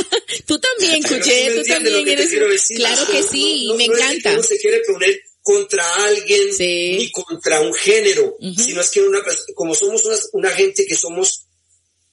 Tú también, Cuché, tú también eres. Claro que sí, no, me no es que encanta. uno se quiere poner contra alguien Sí. ni contra un género, sino es que una, como somos una, una gente que somos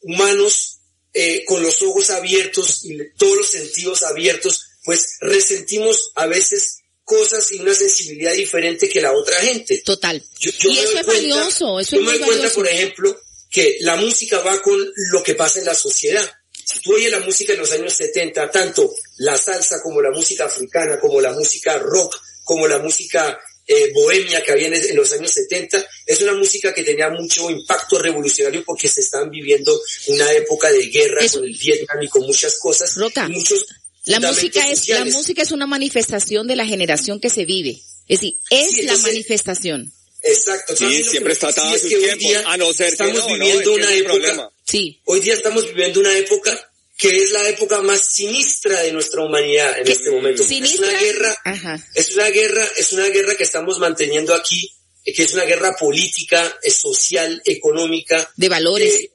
humanos eh, con los ojos abiertos y todos los sentidos abiertos, pues resentimos a veces cosas y una sensibilidad diferente que la otra gente. Total. Yo- yo y eso es cuenta- valioso, eso yo es me doy cuenta, por ejemplo, que la música va con lo que pasa en la sociedad. Si tú oyes la música en los años 70, tanto la salsa como la música africana, como la música rock, como la música eh, bohemia que había en, en los años 70, es una música que tenía mucho impacto revolucionario porque se están viviendo una época de guerra Eso- con el Vietnam y con muchas cosas. Roca, y muchos La música es, la sociales. música es una manifestación de la generación que se vive. Es decir, es Sí, la manifestación. Exacto. Sí, que siempre está atada a es sus que hoy tiempos, día a no ser que estamos no, no, viviendo es que una es el época. Sí. Hoy día estamos viviendo una época que es la época más sinistra de nuestra humanidad en ¿Qué? este momento. Es ¿Sinistra? una guerra, Ajá. es una guerra, es una guerra que estamos manteniendo aquí, que es una guerra política, social, económica, De valores. eh,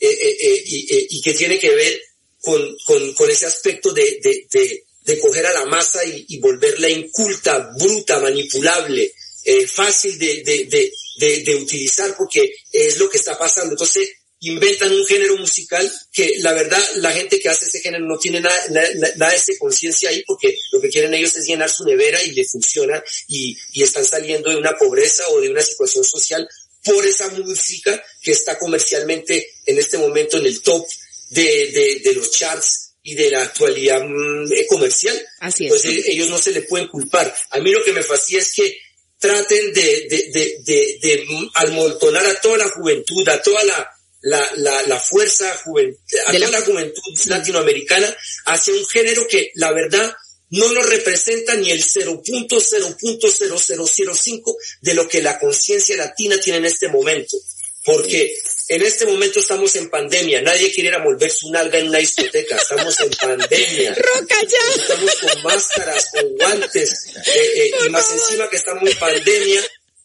eh, eh, eh, y, eh, y que tiene que ver con, con, con ese aspecto de, de, de, de coger a la masa y, y volverla inculta, bruta, manipulable, eh, fácil de, de, de, de, de utilizar porque es lo que está pasando. Entonces inventan un género musical que la verdad la gente que hace ese género no tiene nada, nada, nada de esa conciencia ahí porque lo que quieren ellos es llenar su nevera y le funciona y, y están saliendo de una pobreza o de una situación social por esa música que está comercialmente en este momento en el top de, de, de los charts y de la actualidad mm, eh, comercial. Así es. Entonces ellos no se le pueden culpar. A mí lo que me fascina es que traten de, de, de, de, de almoltonar a toda la juventud, a toda la, la, la, la fuerza juven, a la juventud latinoamericana hacia un género que la verdad no nos representa ni el 0.0.0005 de lo que la conciencia latina tiene en este momento. Porque en este momento estamos en pandemia, nadie quiere ir a volver su nalga en una discoteca, estamos en pandemia. Roca ya. Estamos con máscaras, con guantes, eh, eh, y más encima que estamos en pandemia,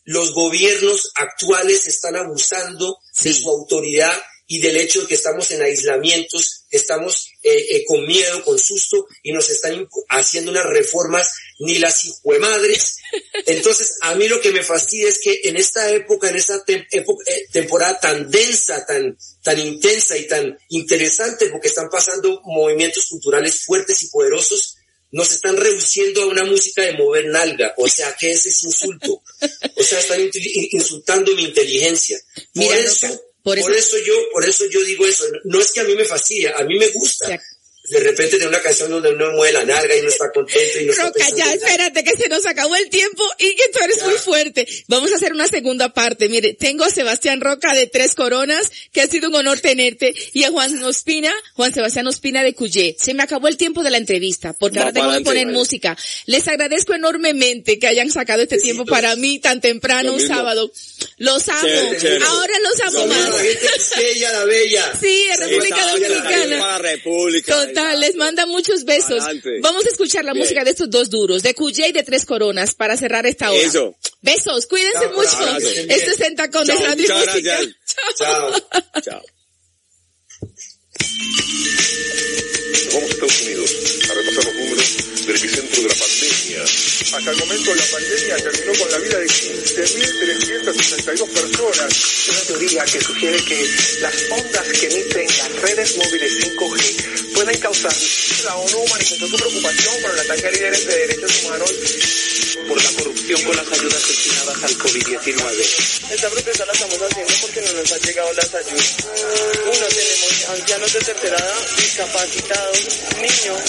los gobiernos actuales están abusando de su autoridad y del hecho de que estamos en aislamientos, estamos eh, eh, con miedo, con susto y nos están haciendo unas reformas ni las madres. Entonces, a mí lo que me fastidia es que en esta época, en esta eh, temporada tan densa, tan, tan intensa y tan interesante, porque están pasando movimientos culturales fuertes y poderosos, nos están reduciendo a una música de mover nalga. O sea, ¿qué es ese insulto? O sea, están insultando mi inteligencia. Por eso, por eso, yo, por eso yo digo eso. No es que a mí me fascina, a mí me gusta de repente tiene una canción donde uno mueve la narga y no está contento y no Roca, ya, espérate que se nos acabó el tiempo y que tú eres muy fuerte. Vamos a hacer una segunda parte. Mire, tengo a Sebastián Roca de Tres Coronas, que ha sido un honor tenerte, y a Juan Ospina, Juan Sebastián Ospina de Cuyé. Se me acabó el tiempo de la entrevista, porque ahora tengo que poner música. Les agradezco enormemente que hayan sacado este tiempo para mí tan temprano un sábado. Los amo. Ahora los amo más. La gente la bella. Sí, República Dominicana. Les manda muchos besos. Vamos a escuchar la música de estos dos duros, de Cuyé y de Tres Coronas, para cerrar esta hora. Besos, cuídense mucho. Esto es en de Radio Música. Chao. Chao. Vamos a Estados Unidos a repasar los números del epicentro de la pandemia. Hasta el momento la pandemia terminó con la vida de 15.362 personas. Una teoría que sugiere que las ondas que emiten las redes móviles 5G pueden causar. La ONU manifestó su preocupación por el ataque a líderes de derechos humanos por la corrupción con las ayudas destinadas al COVID-19. Esta protesta la estamos haciendo porque no nos han llegado las ayudas. Uno, tenemos ancianos de tercera edad, discapacitados, niños.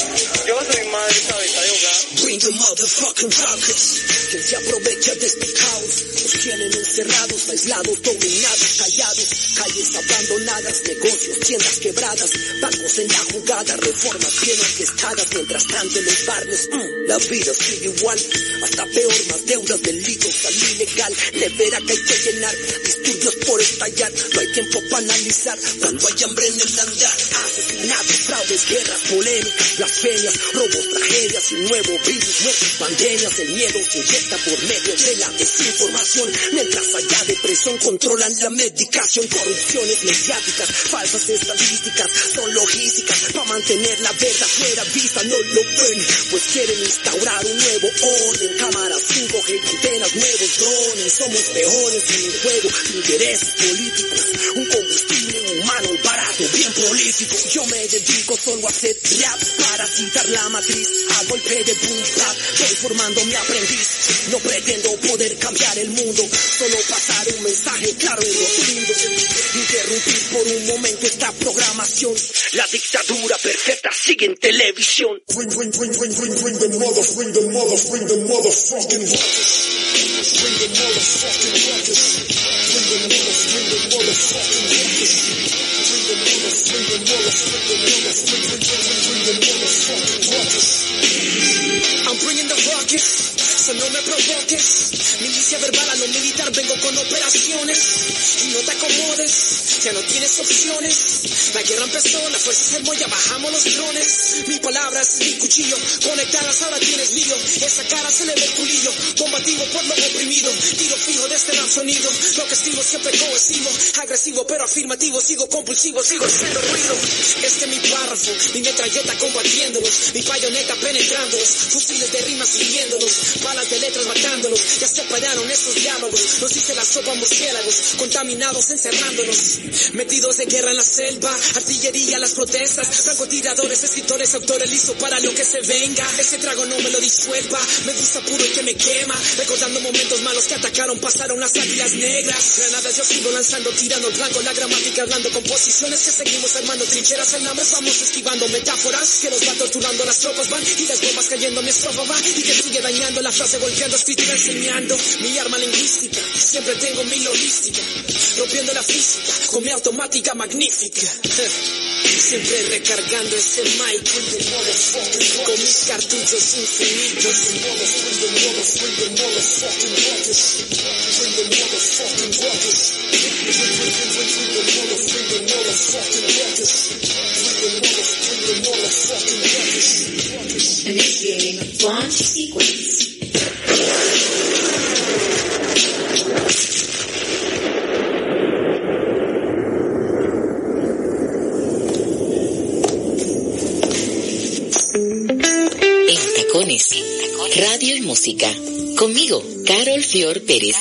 Yo soy madre cabeza de hogar. Bring the motherfucking rockets. Quien se aprovecha de este caos. Nos tienen encerrados, aislados, dominados, callados. Calles abandonadas, negocios, tiendas quebradas. Bancos en la jugada, reformas bien orquestadas. Mientras tanto en los barrios, mm, la vida sigue igual. Hasta peor, más deudas, delitos, salud ilegal. Nevera que hay que llenar, disturbios por estallar. No hay tiempo para analizar cuando hay hambre en el andar. Asesinatos, fraudes, guerras, polémicas, blasfemias, robos, tragedias, un nuevo virus, nuevas pandemias. El miedo se inyecta por medio de la desinformación. Mientras allá depresión controlan la medicación, corrupciones mediáticas, falsas estadísticas, son logísticas para mantener la verdad fuera vista. No lo ven, pues quieren instaurar un nuevo orden. Cámaras 5G, antenas, nuevos drones. Somos peones en el juego, intereses políticos. Un combustible humano barato, bien prolífico. Yo me dedico solo a hacer rap para citar la matriz. A golpe de boom bap, voy formando mi aprendiz. No pretendo poder cambiar el mundo, solo pasar un mensaje claro y rotundo. Interrumpir por un momento esta programación. La dictadura perfecta sigue en televisión. I'm bringing the rockets. No me provoques. Milicia verbal a lo militar, vengo con operaciones. Y no te acomodes, ya no tienes opciones. La guerra empezó, la fuerza se bajamos los drones. Mi palabra es mi cuchillo, conectadas ahora tienes lío. Esa cara se le ve el culillo, combativo por lo oprimido. Tiro fijo de este rap sonido, lo que estimo siempre cohesivo. Agresivo pero afirmativo, sigo compulsivo, sigo haciendo ruido. Este es mi párrafo, mi metralleta combatiéndolos. Mi bayoneta penetrándolos, fusiles de rimas siguiéndolos. De letras matándolos, ya se pararon estos diálogos. Nos dice la sopa murciélagos, contaminados encerrándonos. Metidos en guerra en la selva, artillería, las protestas. Francotiradores, escritores, autores, listo para lo que se venga. Ese trago no me lo disuelva, me gusta puro y que me quema. Recordando momentos malos que atacaron, pasaron las águilas negras. Granadas yo sigo lanzando, tirando blanco, la gramática, hablando composiciones que seguimos armando trincheras en hambres, vamos esquivando metáforas que nos va torturando las tropas van y las bombas cayendo mi estrofa va y que sigue dañando la frase golpeando, escritura enseñando mi arma lingüística, siempre tengo mi logística, rompiendo la física con mi automática magnífica. Siempre recargando ese mic con mis cartuchos infinitos. Initiating launch sequence. Radio y Música. Conmigo, Carol Fior Pérez.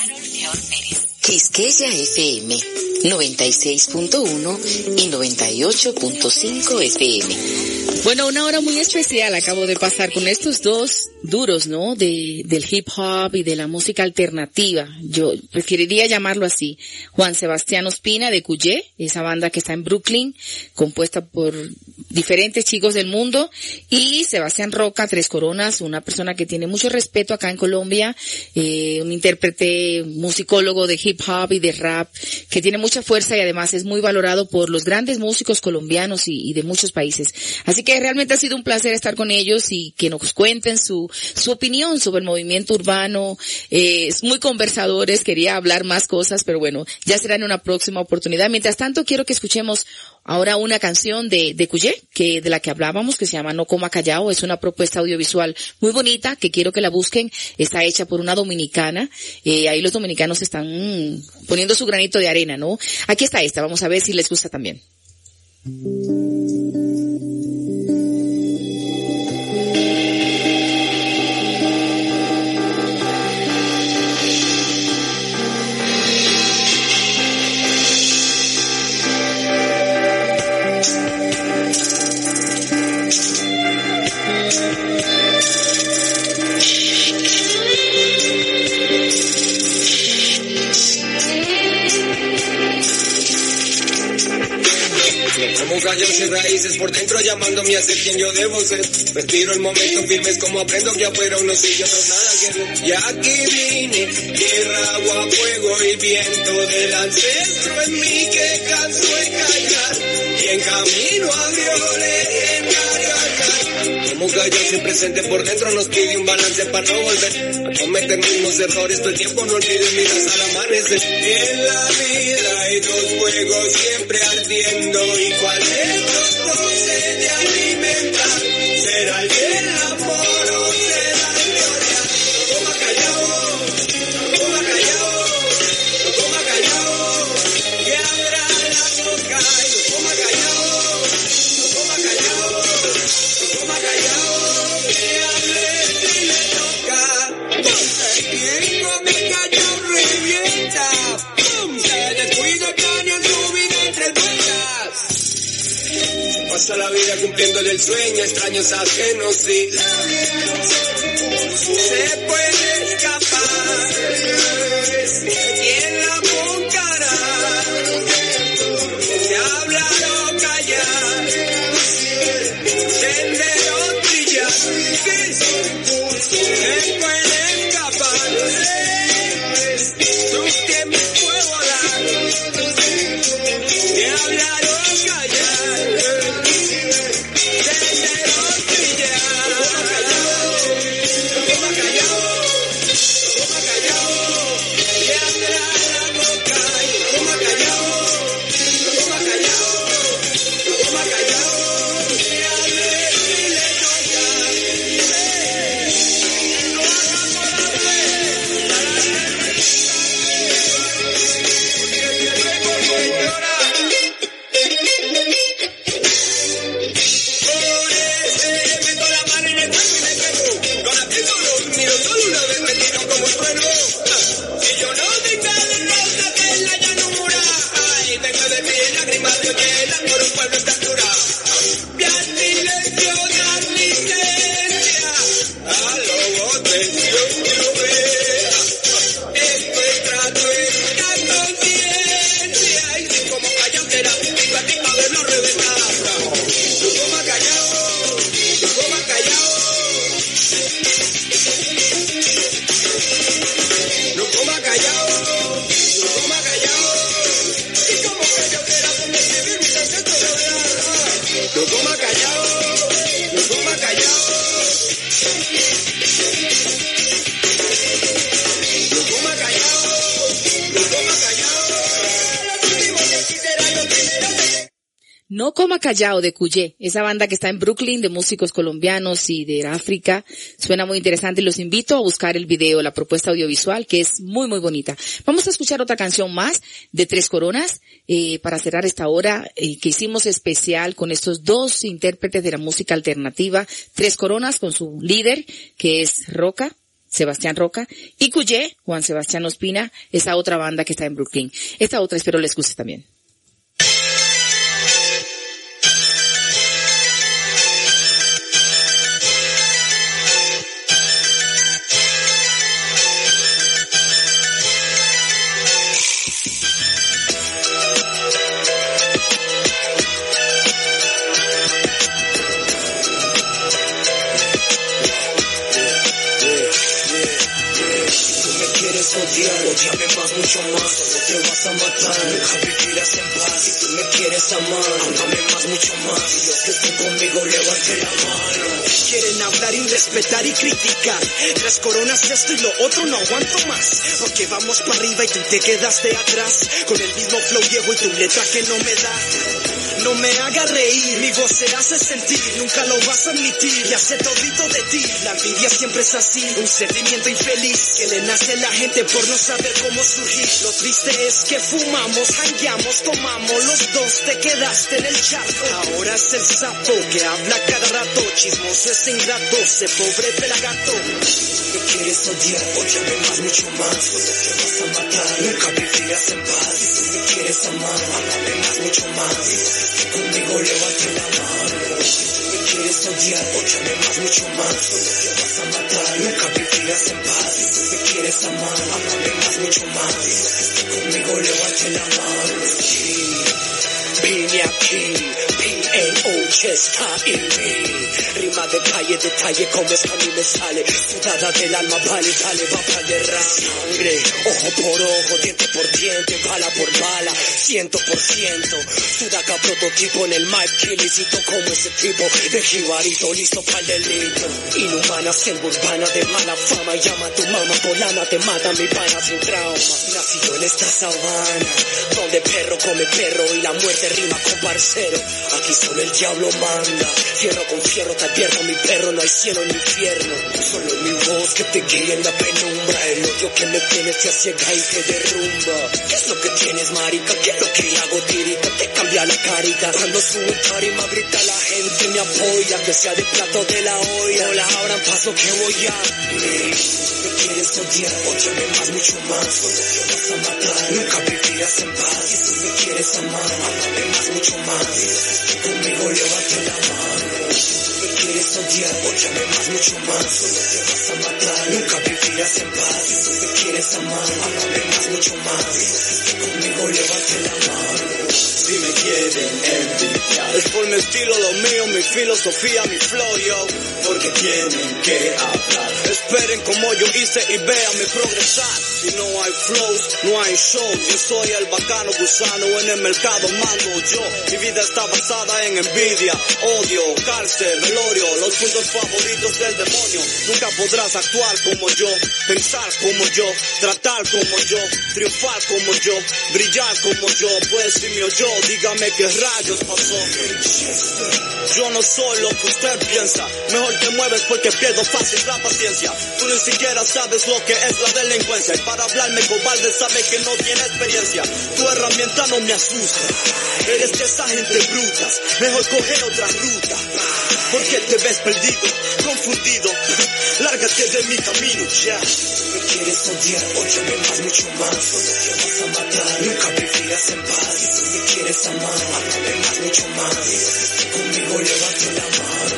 Quisqueya FM 96.1 y 98.5 FM. Bueno, una hora muy especial acabo de pasar con estos dos duros, ¿no? De, del hip hop y de la música alternativa. Yo preferiría llamarlo así. Juan Sebastián Ospina de Cuyé, esa banda que está en Brooklyn, compuesta por diferentes chicos del mundo, y Sebastián Roca, Tres Coronas, una persona que tiene mucho respeto acá en Colombia, eh, un intérprete, musicólogo de hip hop y de rap, que tiene mucha fuerza y además es muy valorado por los grandes músicos colombianos y, de muchos países. Así que realmente ha sido un placer estar con ellos y que nos cuenten su, su opinión sobre el movimiento urbano. Eh, muy conversadores, quería hablar más cosas, pero bueno, ya será en una próxima oportunidad. Mientras tanto, quiero que escuchemos ahora una canción de, de Cuyé, que, de la que hablábamos, que se llama No Coma Callao. Es una propuesta audiovisual muy bonita, que quiero que la busquen. Está hecha por una dominicana. Eh, ahí los dominicanos están poniendo su granito de arena, ¿no? Aquí está esta, vamos a ver si les gusta también. Por dentro llamándome a ser quien yo debo ser. Respiro el momento firme es como aprendo que afuera unos sí y otros nada que. Y aquí vine, tierra, agua, fuego y viento del ancestro en mí que canso de callar. Y en camino abrió legendario altar. Como gallos sin presente por dentro nos pide un balance para no volver a cometer mismos errores. Todo el tiempo no olvides miras al amanecer. En la vida hay dos fuegos siempre ardiendo y cuál de cumpliéndole el sueño, extraños ajenos, sí. Se puede escapar. Callao de Cuyé, esa banda que está en Brooklyn de músicos colombianos y de África. Suena muy interesante y los invito a buscar el video, la propuesta audiovisual, que es muy, muy bonita. Vamos a escuchar otra canción más de Tres Coronas, eh, para cerrar esta hora eh, que hicimos especial con estos dos intérpretes de la música alternativa. Tres Coronas con su líder, que es Roca. Sebastián Roca y Cuyé, Juan Sebastián Ospina, esa otra banda que está en Brooklyn. Esta otra espero les guste también. Odiame más, mucho más, solo te vas a matar, nunca vivirás en paz. Me quieres amar, amame más, mucho más, y que estén conmigo levante la mano. Quieren hablar y respetar y criticar. Tres coronas esto y lo otro no aguanto más. Porque vamos para arriba y tú te quedaste atrás. Con el mismo flow viejo y tu letra que no me da. No me haga reír, mi voz se hace sentir, nunca lo vas a admitir, ya sé todito de ti, la envidia siempre es así, un sentimiento infeliz que le nace a la gente por no saber cómo surgir. Lo triste es que fumamos, hangueamos, tomamos, los dos te quedaste en el charco. Ahora es el sapo que habla cada rato, chismoso es ingrato, se pobre pelagato. Me quieres odiar, odiame más, mucho más, solo te vas a matar, nunca vivirás en paz. Si tú me quieres amar, amame más, mucho más, y que conmigo levante la mano. Si me quieres odiar, odiame más, mucho más, solo te vas a matar, nunca vivirás en paz. Si tú me quieres amar, amame más, mucho más, y que conmigo levante la mano. Vine aquí, P.A.O. está en mí. Rima de calle, detalle, como es que a mí me sale. Sudada del alma, vale, dale, va para guerra. Sangre, ojo por ojo, diente por diente, bala por bala, ciento por ciento. Sudaca prototipo en el mic, quilicito como ese tipo. De jibarito, listo para el delito. Inhumana, selva urbana de mala fama. Llama a tu mamá, polana, te mata mi pana sin trauma. Nacido en esta sabana, donde perro come perro y la muerte rima con parcero. Aquí solo el diablo manda. Fierro con fierro te advierto, mi perro, no hay cielo ni infierno. Solo mi voz que te guía en la penumbra. El odio que me tienes te ciega y te derrumba. ¿Qué es lo que tienes, marica? ¿Qué es lo que hago, tirita? Te cambia la carita. Cuando subo en tarima grita la gente, me apoya. Que sea de plato de la olla. Hola, abran paso que voy a. Me quieres odiar, más, mucho más, solo te vas a matar, nunca vivirás en paz. Si tú me quieres amar, amame más, mucho más, conmigo. Si me quieren envidiar Es por mi estilo, lo mío, mi filosofía, mi flow, yo. Porque tienen que hablar. Esperen como yo hice y vean mi progresar. Si no hay flows, no hay shows Yo soy el bacano gusano en el mercado mando yo. Mi vida está basada en envidia, odio, cárcel, velorio Los puntos favoritos del demonio Nunca podrás actuar como yo Pensar como yo, tratar como yo Triunfar como yo, brillar como yo Pues si me oyó, dígame qué rayos pasó. Yo no soy lo que usted piensa. Mejor te mueves porque pierdo fácil la paciencia. Tú ni siquiera sabes lo que es la delincuencia. Y para hablarme cobarde sabe que no tiene experiencia. Tu herramienta no me asusta. Eres de esa gente bruta. Mejor coger otra ruta. Porque te ves perdido, confundido. Lárgate de mi camino ya. Me quieres odiar, odiame más, mucho más, solo te vas a matar, nunca vivirás en paz. Si tú me quieres amar, amame más, mucho más, y estén conmigo levante la mano.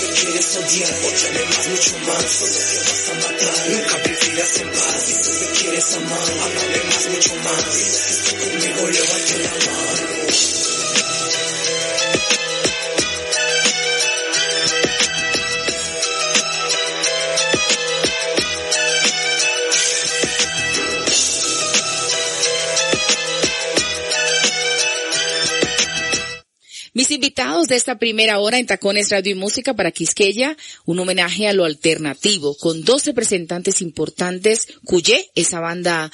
Me quieres odiar, odiame más, mucho más, solo te vas a matar, nunca vivirás en paz. Si tú me quieres amar, amame más, mucho más, y estén conmigo levante la mano. Invitados de esta primera hora en Tacones Radio y Música para Quisqueya, un homenaje a lo alternativo, con dos representantes importantes, Cuyé, esa banda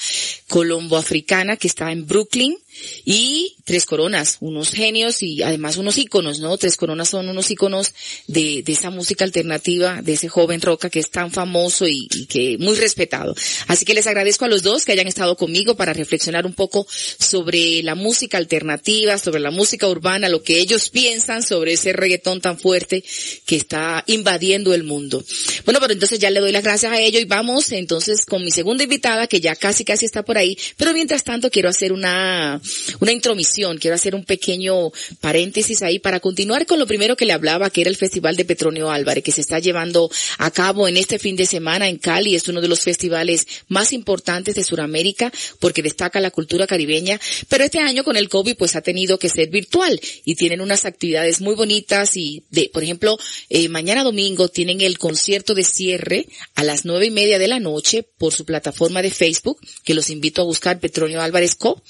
colombo-africana que está en Brooklyn, y Tres Coronas, unos genios y además unos íconos, ¿no? Tres Coronas son unos íconos de, esa música alternativa, de ese joven roca que es tan famoso y, que muy respetado. Así que les agradezco a los dos que hayan estado conmigo para reflexionar un poco sobre la música alternativa, sobre la música urbana, lo que ellos piensan sobre ese reggaetón tan fuerte que está invadiendo el mundo. Bueno, pero entonces ya le doy las gracias a ellos y vamos entonces con mi segunda invitada que ya casi casi está por ahí, pero mientras tanto quiero hacer una una intromisión, quiero hacer un pequeño paréntesis ahí para continuar con lo primero que le hablaba, que era el Festival de Petronio Álvarez, que se está llevando a cabo en este fin de semana en Cali. Es uno de los festivales más importantes de Sudamérica porque destaca la cultura caribeña, pero este año con el COVID pues ha tenido que ser virtual y tienen unas actividades muy bonitas y de, por ejemplo, eh, mañana domingo tienen el concierto de cierre a las nueve y media de la noche por su plataforma de Facebook, que los invito a buscar Petronio Álvarez Co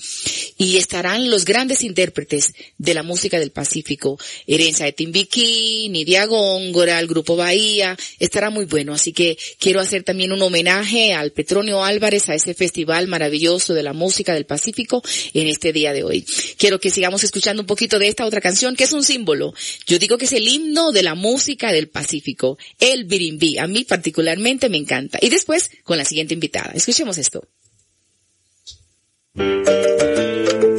y estarán los grandes intérpretes de la música del Pacífico, Herencia de Timbiquí, Nidia Góngora, el Grupo Bahía, estará muy bueno, así que quiero hacer también un homenaje al Petronio Álvarez, a ese festival maravilloso de la música del Pacífico en este día de hoy. Quiero que sigamos escuchando un poquito de esta otra canción que es un símbolo. Yo digo que es el himno de la música del Pacífico, el birimbí. A mí particularmente me encanta. Y después con la siguiente invitada. Escuchemos esto. Música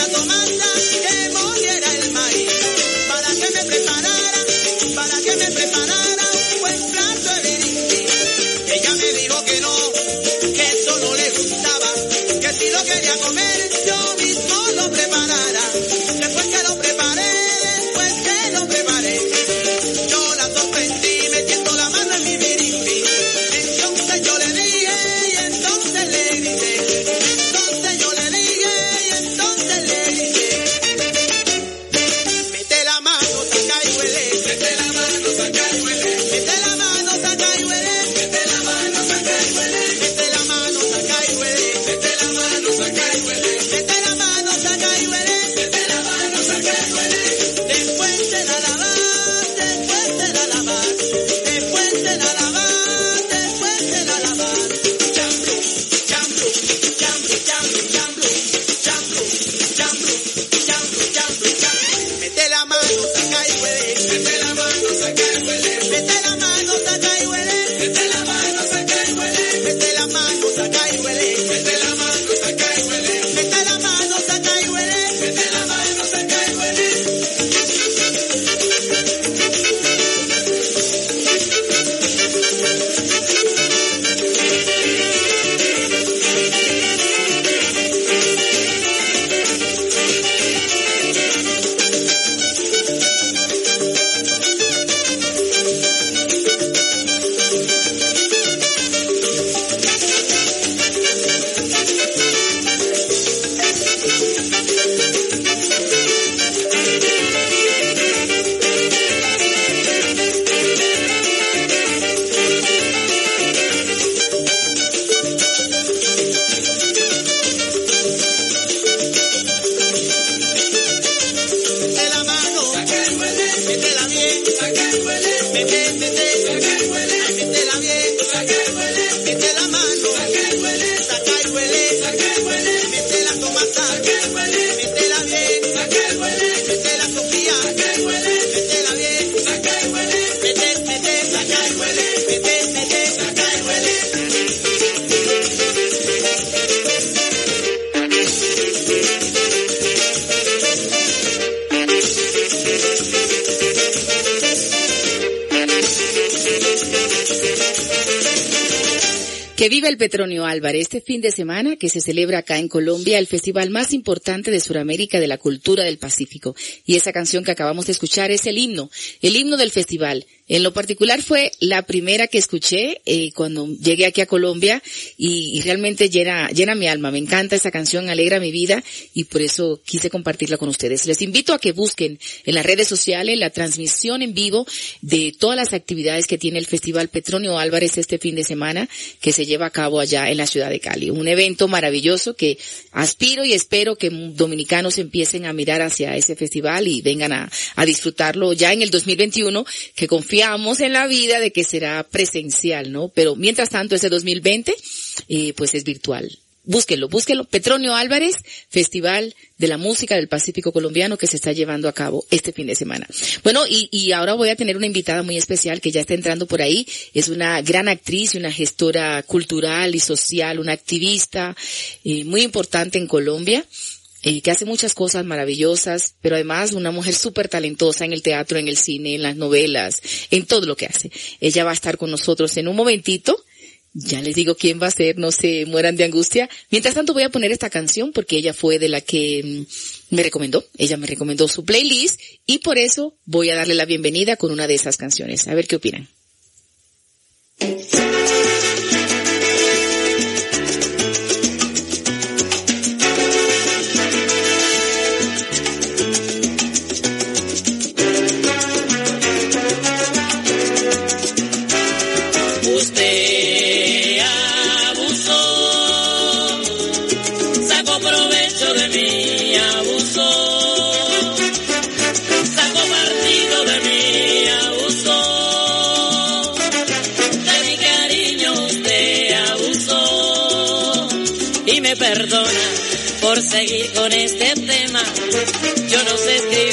a tomar. Álvarez. Este fin de semana que se celebra acá en Colombia el festival más importante de Sudamérica de la cultura del Pacífico. Y esa canción que acabamos de escuchar es el himno, el himno del festival. En lo particular fue la primera que escuché eh, cuando llegué aquí a Colombia y, realmente llena, llena mi alma. Me encanta esa canción, alegra mi vida y por eso quise compartirla con ustedes. Les invito a que busquen en las redes sociales la transmisión en vivo de todas las actividades que tiene el Festival Petronio Álvarez este fin de semana que se lleva a cabo allá en la ciudad de Cali. Un evento maravilloso que aspiro y espero que dominicanos empiecen a mirar hacia ese festival y vengan a, a disfrutarlo ya en el 2021 que confiamos en la vida de que será presencial, ¿no? Pero mientras tanto ese 2020 eh, pues es virtual. Búsquenlo, búsquenlo. Petronio Álvarez, Festival de la Música del Pacífico Colombiano que se está llevando a cabo este fin de semana. Bueno, y, y ahora voy a tener una invitada muy especial que ya está entrando por ahí. Es una gran actriz y una gestora cultural y social, una activista eh, muy importante en Colombia eh, que hace muchas cosas maravillosas, pero además una mujer súper talentosa en el teatro, en el cine, en las novelas, en todo lo que hace. Ella va a estar con nosotros en un momentito. Ya les digo quién va a ser, no se mueran de angustia. Mientras tanto voy a poner esta canción porque ella fue de la que mm, me recomendó. Ella me recomendó su playlist y por eso voy a darle la bienvenida con una de esas canciones. A ver qué opinan. Por seguir con este tema. Yo no sé escribir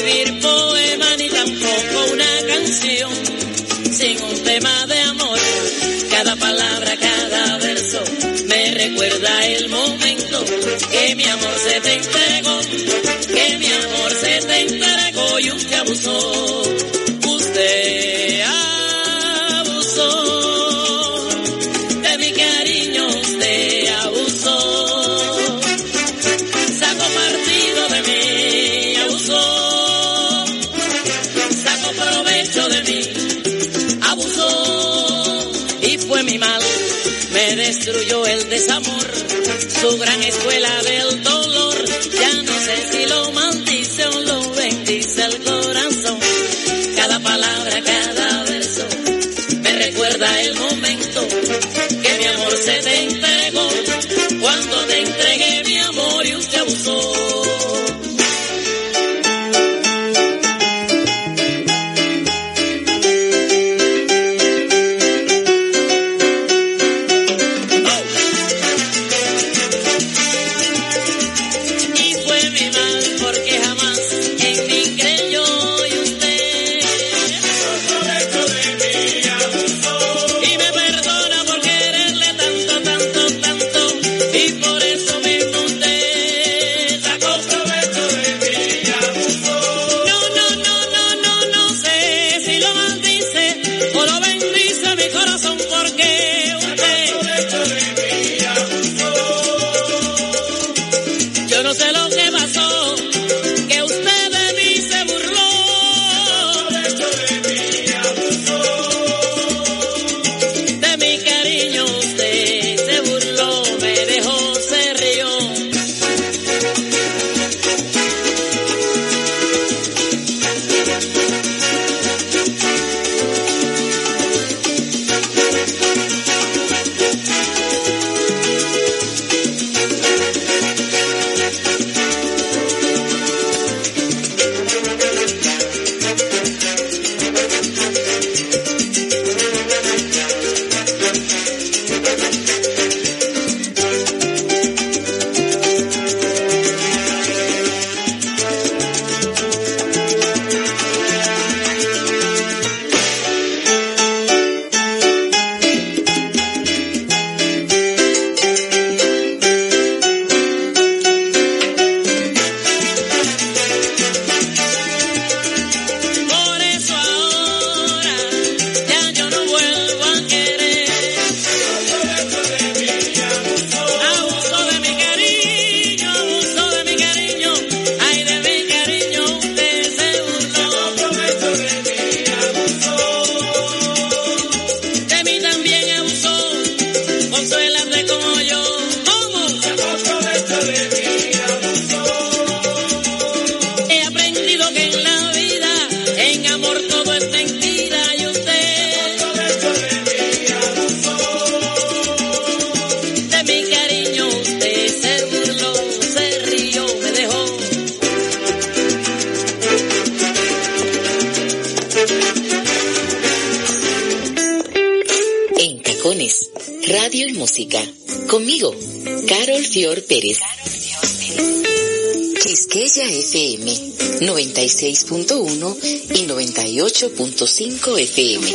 96.1 y 98.5 FM.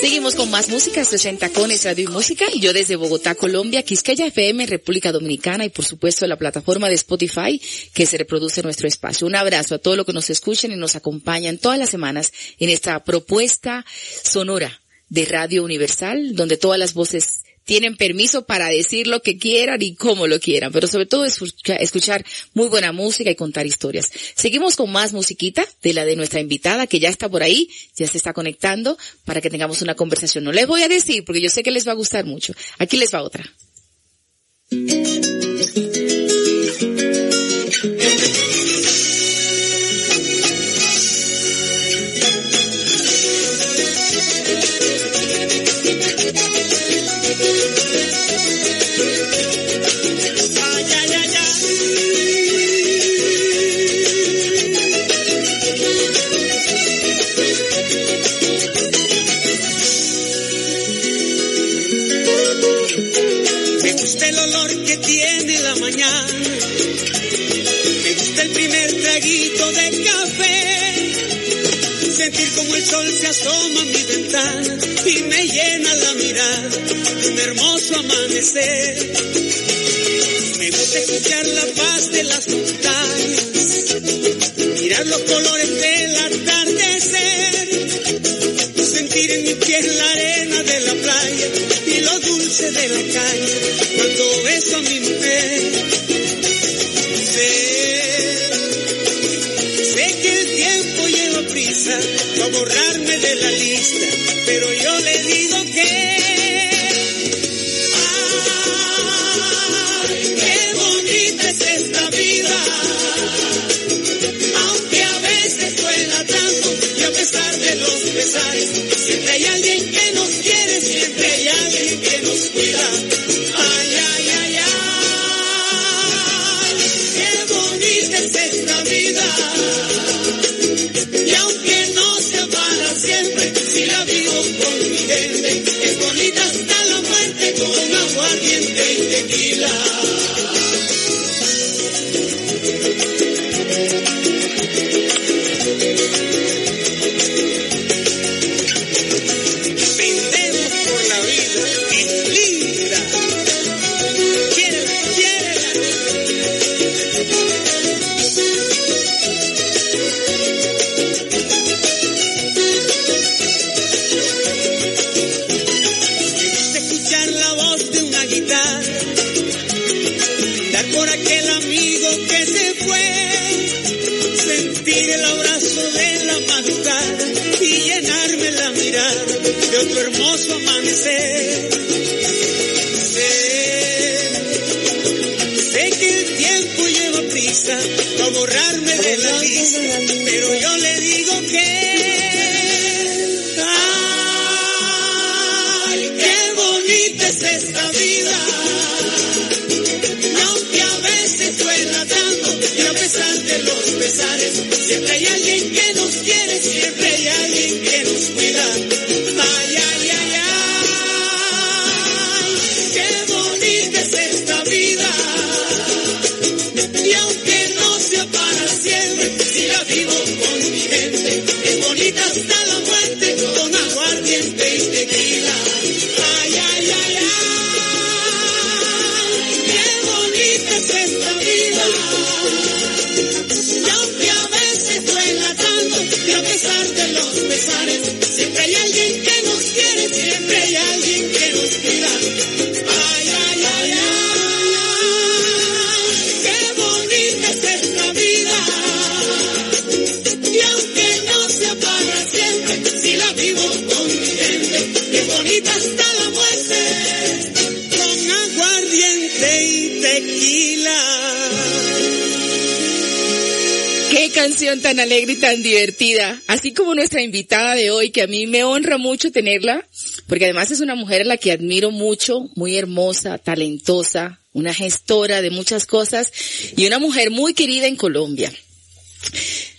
Seguimos con más música, 60 Cones Radio y Música. Yo desde Bogotá, Colombia, Quisqueya FM, República Dominicana y por supuesto la plataforma de Spotify que se reproduce en nuestro espacio. Un abrazo a todos los que nos escuchan y nos acompañan todas las semanas en esta propuesta sonora de Radio Universal, donde todas las voces tienen permiso para decir lo que quieran y cómo lo quieran, pero sobre todo escucha- escuchar muy buena música y contar historias. Seguimos con más musiquita de la de nuestra invitada que ya está por ahí, ya se está conectando para que tengamos una conversación. No les voy a decir porque yo sé que les va a gustar mucho. Aquí les va otra. Gusta el olor que tiene la mañana. Me gusta el primer traguito de café. Sentir como el sol se asoma a mi ventana y me llena la mirada de un hermoso amanecer. Me gusta escuchar la paz de las montañas, mirar los colores del atardecer, sentir en mi piel la arena de la cuando beso a mi mujer. Sé, sé que el tiempo lleva prisa para borrarme de la lista, pero yo le digo que Ay, qué bonita es esta vida. Aunque a veces duela tanto y a pesar de los pesares, siempre hay alguien que nos quiere, siempre hay alegre y tan divertida. Así como nuestra invitada de hoy, que a mí me honra mucho tenerla, porque además es una mujer a la que admiro mucho, muy hermosa, talentosa, una gestora de muchas cosas y una mujer muy querida en Colombia.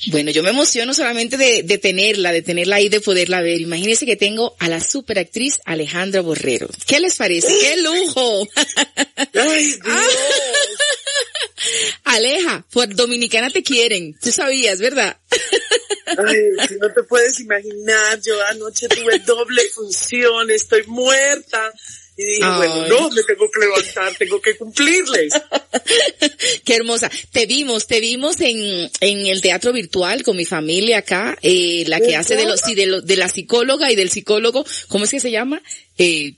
Bueno, yo me emociono solamente de, de tenerla, de tenerla ahí, de poderla ver. Imagínense que tengo a la superactriz Alejandra Borrero. ¿Qué les parece? ¡Qué lujo! Ay, Aleja, por Dominicana te quieren. Tú sabías, ¿verdad? Ay, si no te puedes imaginar, yo anoche tuve doble función, estoy muerta. Y dije, bueno, no, me tengo que levantar, tengo que cumplirles. Qué hermosa. Te vimos, te vimos en, en el teatro virtual con mi familia acá, eh, la que hace de, los, sí, de, lo- de la psicóloga y del psicólogo, ¿cómo es que se llama? Eh,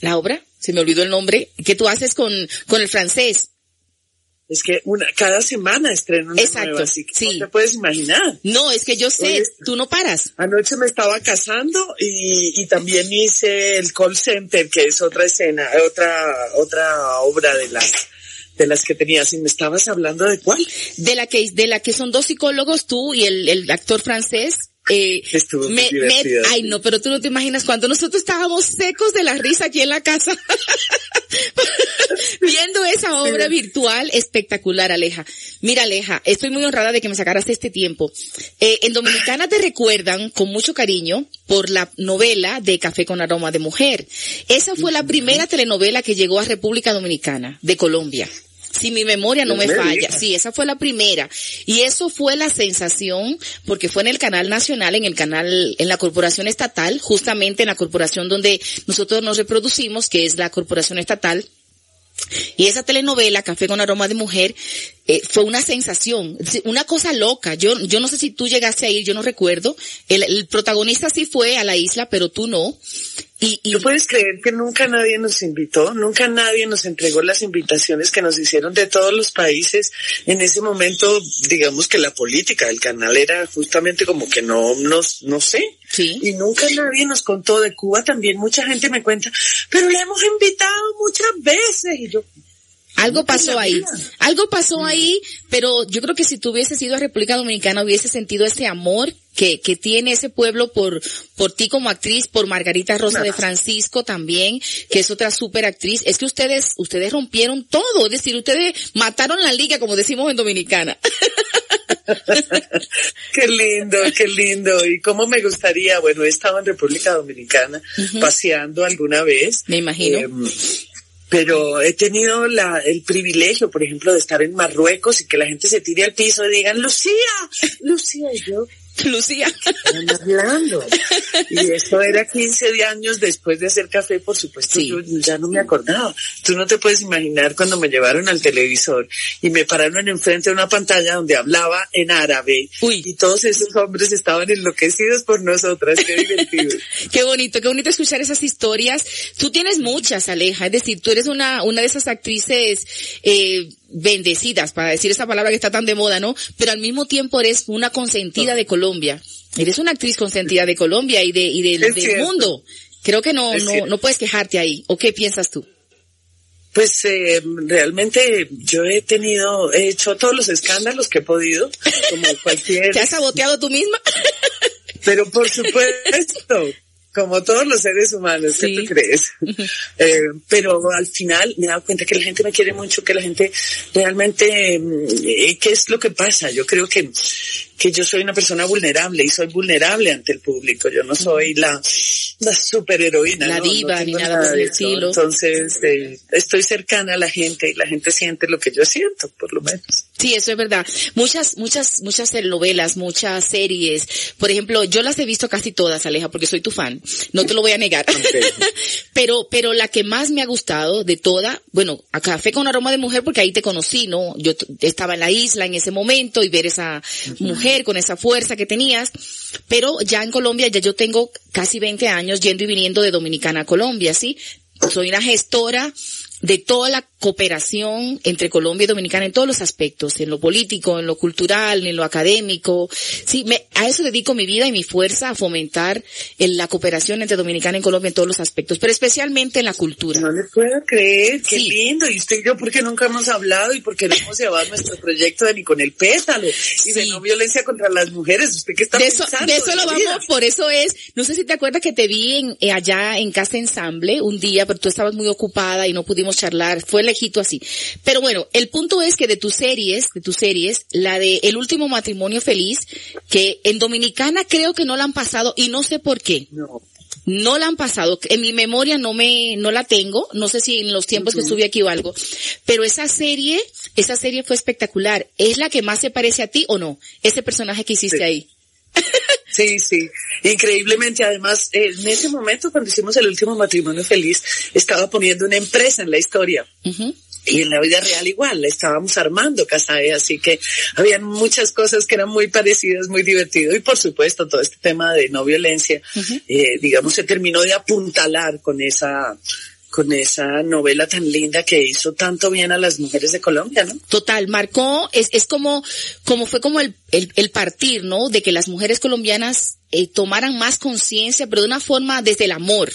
la obra, se me olvidó el nombre, que tú haces con, con el francés. Es que una, cada semana estreno una Exacto, nueva, así que sí. no te puedes imaginar. No, es que yo sé, Oye, tú no paras. Anoche me estaba casando y, y también hice el call center, que es otra escena, otra, otra obra de las, de las que tenías. ¿Y me estabas hablando de cuál? De la que, de la que son dos psicólogos, tú y el, el actor francés. Eh, Estuvo muy me, me- ay no, pero tú no te imaginas cuando nosotros estábamos secos de la risa aquí en la casa. Viendo esa obra virtual espectacular, Aleja. Mira, Aleja, estoy muy honrada de que me sacaras este tiempo. Eh, en Dominicana te recuerdan con mucho cariño por la novela de Café con aroma de mujer. Esa fue la primera telenovela que llegó a República Dominicana, de Colombia. Si mi memoria no me falla. Sí, esa fue la primera. Y eso fue la sensación, porque fue en el canal nacional, en el canal, en la corporación estatal, justamente en la corporación donde nosotros nos reproducimos, que es la corporación estatal. Y esa telenovela, Café con aroma de mujer, eh, fue una sensación, una cosa loca. Yo, yo no sé si tú llegaste a ir, yo no recuerdo. El, el protagonista sí fue a la isla, pero tú no. Y, y ¿Tú puedes creer que nunca nadie nos invitó? Nunca nadie nos entregó las invitaciones que nos hicieron de todos los países. En ese momento, digamos que la política del canal era justamente como que no nos, no sé. Sí. Y nunca nadie nos contó de Cuba también. Mucha gente me cuenta, pero le hemos invitado muchas veces. Y yo, Algo pasó ahí, algo pasó ahí, pero yo creo que si tú hubieses ido a República Dominicana hubiese sentido ese amor que, que tiene ese pueblo por, por ti como actriz, por Margarita Rosa de Francisco también, que es otra super actriz. Es que ustedes, ustedes rompieron todo, es decir, ustedes mataron la liga, como decimos en Dominicana. Qué lindo, qué lindo. Y cómo me gustaría, bueno, he estado en República Dominicana paseando alguna vez. Me imagino. Em, pero he tenido la, el privilegio, por ejemplo, de estar en Marruecos y que la gente se tire al piso y digan, Lucía, Lucía, y yo, Lucía. están hablando. Y eso era 15 de años después de hacer café, por supuesto, Sí. yo ya no me acordaba. Tú no te puedes imaginar cuando me llevaron al televisor y me pararon enfrente de una pantalla donde hablaba en árabe Uy. y todos esos hombres estaban enloquecidos por nosotras. Qué divertido. Qué bonito, qué bonito escuchar esas historias. Tú tienes muchas, Aleja, es decir, tú eres una, una de esas actrices, eh, bendecidas, para decir esa palabra que está tan de moda, ¿no? Pero al mismo tiempo eres una consentida de Colombia. Eres una actriz consentida de Colombia y de, y del, Es del cierto. mundo. Creo que no, Es no, cierto. no puedes quejarte ahí. ¿O qué piensas tú? Pues eh, realmente yo he tenido, he hecho todos los escándalos que he podido, como cualquier ¿Te has saboteado tú misma? Pero por supuesto, como todos los seres humanos, ¿qué Sí. tú crees? Eh, pero al final me he dado cuenta que la gente me quiere mucho, que la gente realmente, mm, eh, ¿qué es lo que pasa? Yo creo que, que yo soy una persona vulnerable y soy vulnerable ante el público. Yo no soy la, la superheroína. La ¿no? Diva, ni nada el de eso. estilo. Entonces, eh, estoy cercana a la gente y la gente siente lo que yo siento, por lo menos. Sí, eso es verdad. Muchas, muchas, muchas novelas, muchas series. Por ejemplo, yo las he visto casi todas, Aleja, porque soy tu fan. No te lo voy a negar. pero, pero la que más me ha gustado de toda, bueno, a Café con aroma de mujer, porque ahí te conocí, ¿no? Yo estaba en la isla en ese momento y ver esa mujer con esa fuerza que tenías. Pero ya en Colombia, ya yo tengo casi 20 años yendo y viniendo de Dominicana a Colombia, ¿sí? Soy una gestora de toda la cooperación entre Colombia y Dominicana en todos los aspectos, en lo político, en lo cultural, en lo académico. Sí, me, a eso dedico mi vida y mi fuerza a fomentar en la cooperación entre Dominicana y Colombia en todos los aspectos, pero especialmente en la cultura. No le puedo creer, qué Sí. lindo. Y usted y yo, porque nunca hemos hablado y porque no hemos llevado nuestro proyecto de ni con el pétalo y de no violencia contra las mujeres. ¿Usted qué está de eso, pensando? de eso lo vida? vamos, por eso es, no sé si te acuerdas que te vi en, eh, allá en Casa Ensamble un día, pero tú estabas muy ocupada y no pudimos podemos charlar, fue lejito así. Pero bueno, el punto es que de tus series, de tus series, la de El último matrimonio feliz, que en Dominicana creo que no la han pasado y no sé por qué. No. No la han pasado, en mi memoria no me, no la tengo, no sé si en los tiempos que estuve aquí o algo, pero esa serie, esa serie fue espectacular. ¿Es la que más se parece a ti o no? Ese personaje que hiciste Sí. ahí. Sí, sí, increíblemente. Además, eh, en ese momento, cuando hicimos el último matrimonio feliz, estaba poniendo una empresa en la historia. Y en la vida real igual, la estábamos armando Casae, así que habían muchas cosas que eran muy parecidas, muy divertido. Y por supuesto, todo este tema de no violencia, eh, digamos, se terminó de apuntalar con esa, con esa novela tan linda que hizo tanto bien a las mujeres de Colombia, ¿no? Total, marcó, es, es como, como fue como el, el, el partir, ¿no? De que las mujeres colombianas eh, tomaran más conciencia, pero de una forma desde el amor.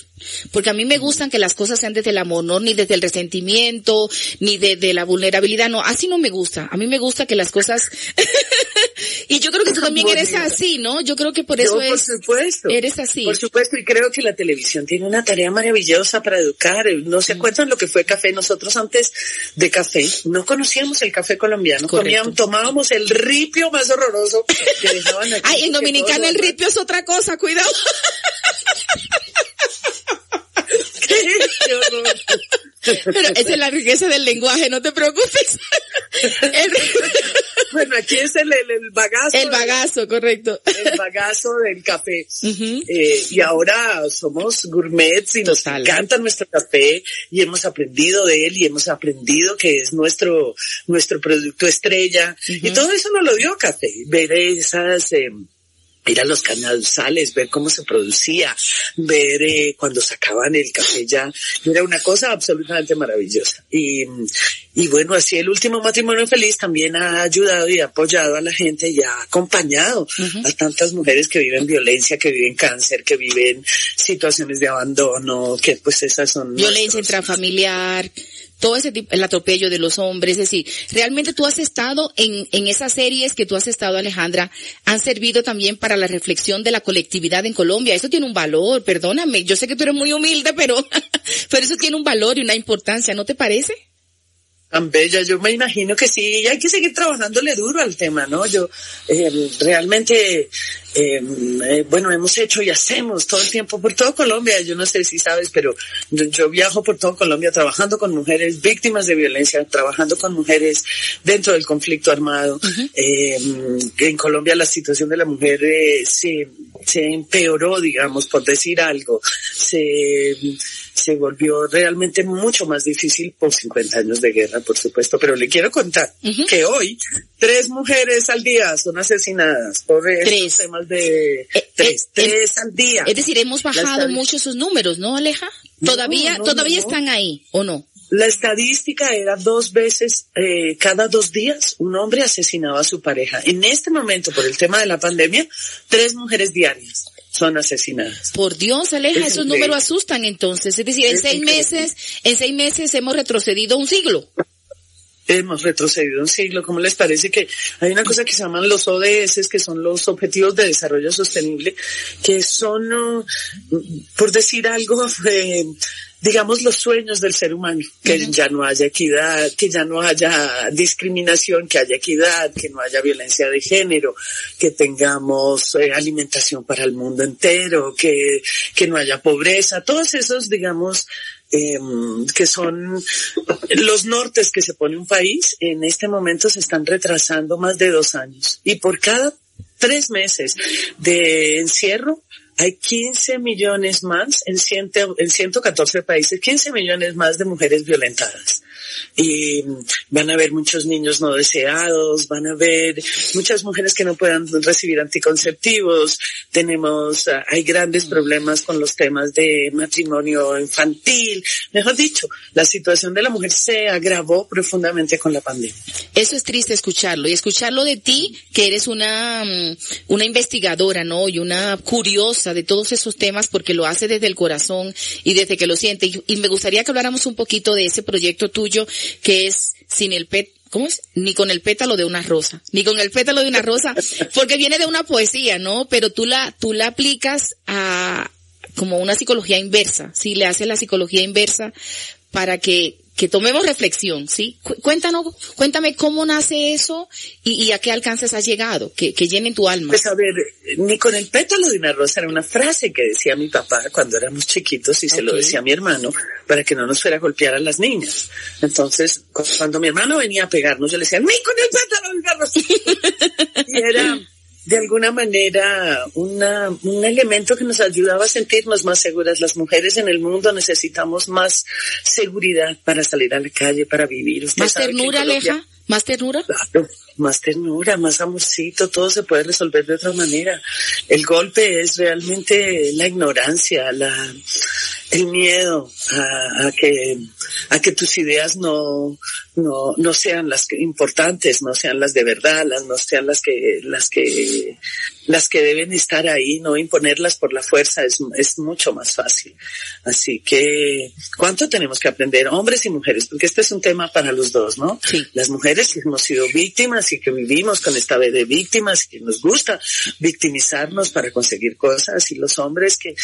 Porque a mí me gustan que las cosas sean desde el amor, no ni desde el resentimiento, ni desde la vulnerabilidad, no, así no me gusta. A mí me gusta que las cosas, y yo creo que tú también eres así, ¿no? Yo creo que por eso Yo, por es, supuesto. eres así. Por supuesto, y creo que la televisión tiene una tarea maravillosa para educar. ¿No Mm. se acuerdan lo que fue café? Nosotros antes de café no conocíamos el café colombiano. Comíamos, tomábamos el ripio más horroroso que dejaban aquí. Ay, en Dominicana el ripio es otra cosa, cuidado. Pero esa es la riqueza del lenguaje, no te preocupes. Bueno, aquí es el, el, el bagazo. el bagazo, correcto. el bagazo del café. Eh, y ahora somos gourmets y nos Total. encanta nuestro café y hemos aprendido de él y hemos aprendido que es nuestro, nuestro producto estrella. Y todo eso nos lo dio café. Ver esas, eh, ir a los canales, ver cómo se producía, ver eh, cuando sacaban el café ya, era una cosa absolutamente maravillosa. Y, y bueno, así el último matrimonio feliz también ha ayudado y ha apoyado a la gente y ha acompañado a tantas mujeres que viven violencia, que viven cáncer, que viven situaciones de abandono, que pues esas son... Violencia nuestros- intrafamiliar, todo ese tipo, el atropello de los hombres, es decir, realmente tú has estado en, en esas series que tú has estado, Alejandra, han servido también para la reflexión de la colectividad en Colombia. Eso tiene un valor, perdóname, yo sé que tú eres muy humilde, pero, pero eso tiene un valor y una importancia, ¿no te parece? Tan bella. Yo me imagino que sí, y hay que seguir trabajándole duro al tema, ¿no? Yo eh, realmente, eh, eh, bueno, hemos hecho y hacemos todo el tiempo por todo Colombia. Yo no sé si sabes, pero yo, yo viajo por todo Colombia trabajando con mujeres víctimas de violencia, trabajando con mujeres dentro del conflicto armado. Eh, en Colombia la situación de la mujer eh, se, se empeoró, digamos, por decir algo. Se, se volvió realmente mucho más difícil por 50 años de guerra, por supuesto, pero le quiero contar que hoy tres mujeres al día son asesinadas por Tres. temas de tres, tres al día. Es decir, hemos bajado mucho esos números, ¿no, Aleja? No, Todavía, no, todavía no. están ahí, ¿o no? La estadística era dos veces, eh, cada dos días, un hombre asesinaba a su pareja. En este momento, por el tema de la pandemia, tres mujeres diarias son asesinadas. Por Dios, Aleja, Es esos increíble. números asustan entonces. Es decir, en Es seis increíble. meses, en seis meses hemos retrocedido un siglo. Hemos retrocedido un siglo. ¿Cómo les parece que hay una cosa que se llaman los ODS, que son los Objetivos de Desarrollo Sostenible, que son, uh, por decir algo, eh, digamos, los sueños del ser humano, que ya no haya equidad, que ya no haya discriminación, que haya equidad, que no haya violencia de género, que tengamos eh, alimentación para el mundo entero, que, que no haya pobreza, todos esos, digamos, eh, que son los nortes que se pone un país, en este momento se están retrasando más de dos años. Y por cada tres meses de encierro, hay 15 millones más en, ciento, en 114 países, 15 millones más de mujeres violentadas. Y van a haber muchos niños no deseados, van a haber muchas mujeres que no puedan recibir anticonceptivos, tenemos, ah, hay grandes problemas con los temas de matrimonio infantil. Mejor dicho, la situación de la mujer se agravó profundamente con la pandemia. Eso es triste escucharlo y escucharlo de ti, que eres una, mm, una investigadora, ¿no? Y una curiosa de todos esos temas porque lo hace desde el corazón y desde que lo siente. Y, y me gustaría que habláramos un poquito de ese proyecto tuyo que es sin el pet. ¿Cómo es? Ni con el pétalo de una rosa, ni con el pétalo de una rosa, porque viene de una poesía, ¿no? Pero tú la, tú la aplicas a como una psicología inversa, sí, le haces la psicología inversa para que que tomemos reflexión, ¿sí? Cu- Cuéntanos, cuéntame cómo nace eso y, y a qué alcances has llegado, que, que llenen tu alma. Pues a ver, ni con el pétalo de una rosa era una frase que decía mi papá cuando éramos chiquitos y se lo decía a mi hermano para que no nos fuera a golpear a las niñas. Entonces, cu- cuando mi hermano venía a pegarnos, yo le decía, ni con el pétalo de una rosa. y era de alguna manera una, un elemento que nos ayudaba a sentirnos más seguras. Las mujeres en el mundo necesitamos más seguridad para salir a la calle, para vivir. Usted ¿Más sabe ternura, Aleja? ¿Más ternura? Claro, más ternura, más amorcito, todo se puede resolver de otra manera. El golpe es realmente la ignorancia, la, el miedo a, a que, a que tus ideas no, no, no sean las importantes, no sean las de verdad, las, no sean las que, las que, las que deben estar ahí, no imponerlas por la fuerza es, es mucho más fácil. Así que, ¿cuánto tenemos que aprender, hombres y mujeres? Porque este es un tema para los dos, ¿no? Las mujeres que hemos sido víctimas y que vivimos con esta vez de víctimas y que nos gusta victimizarnos para conseguir cosas y los hombres que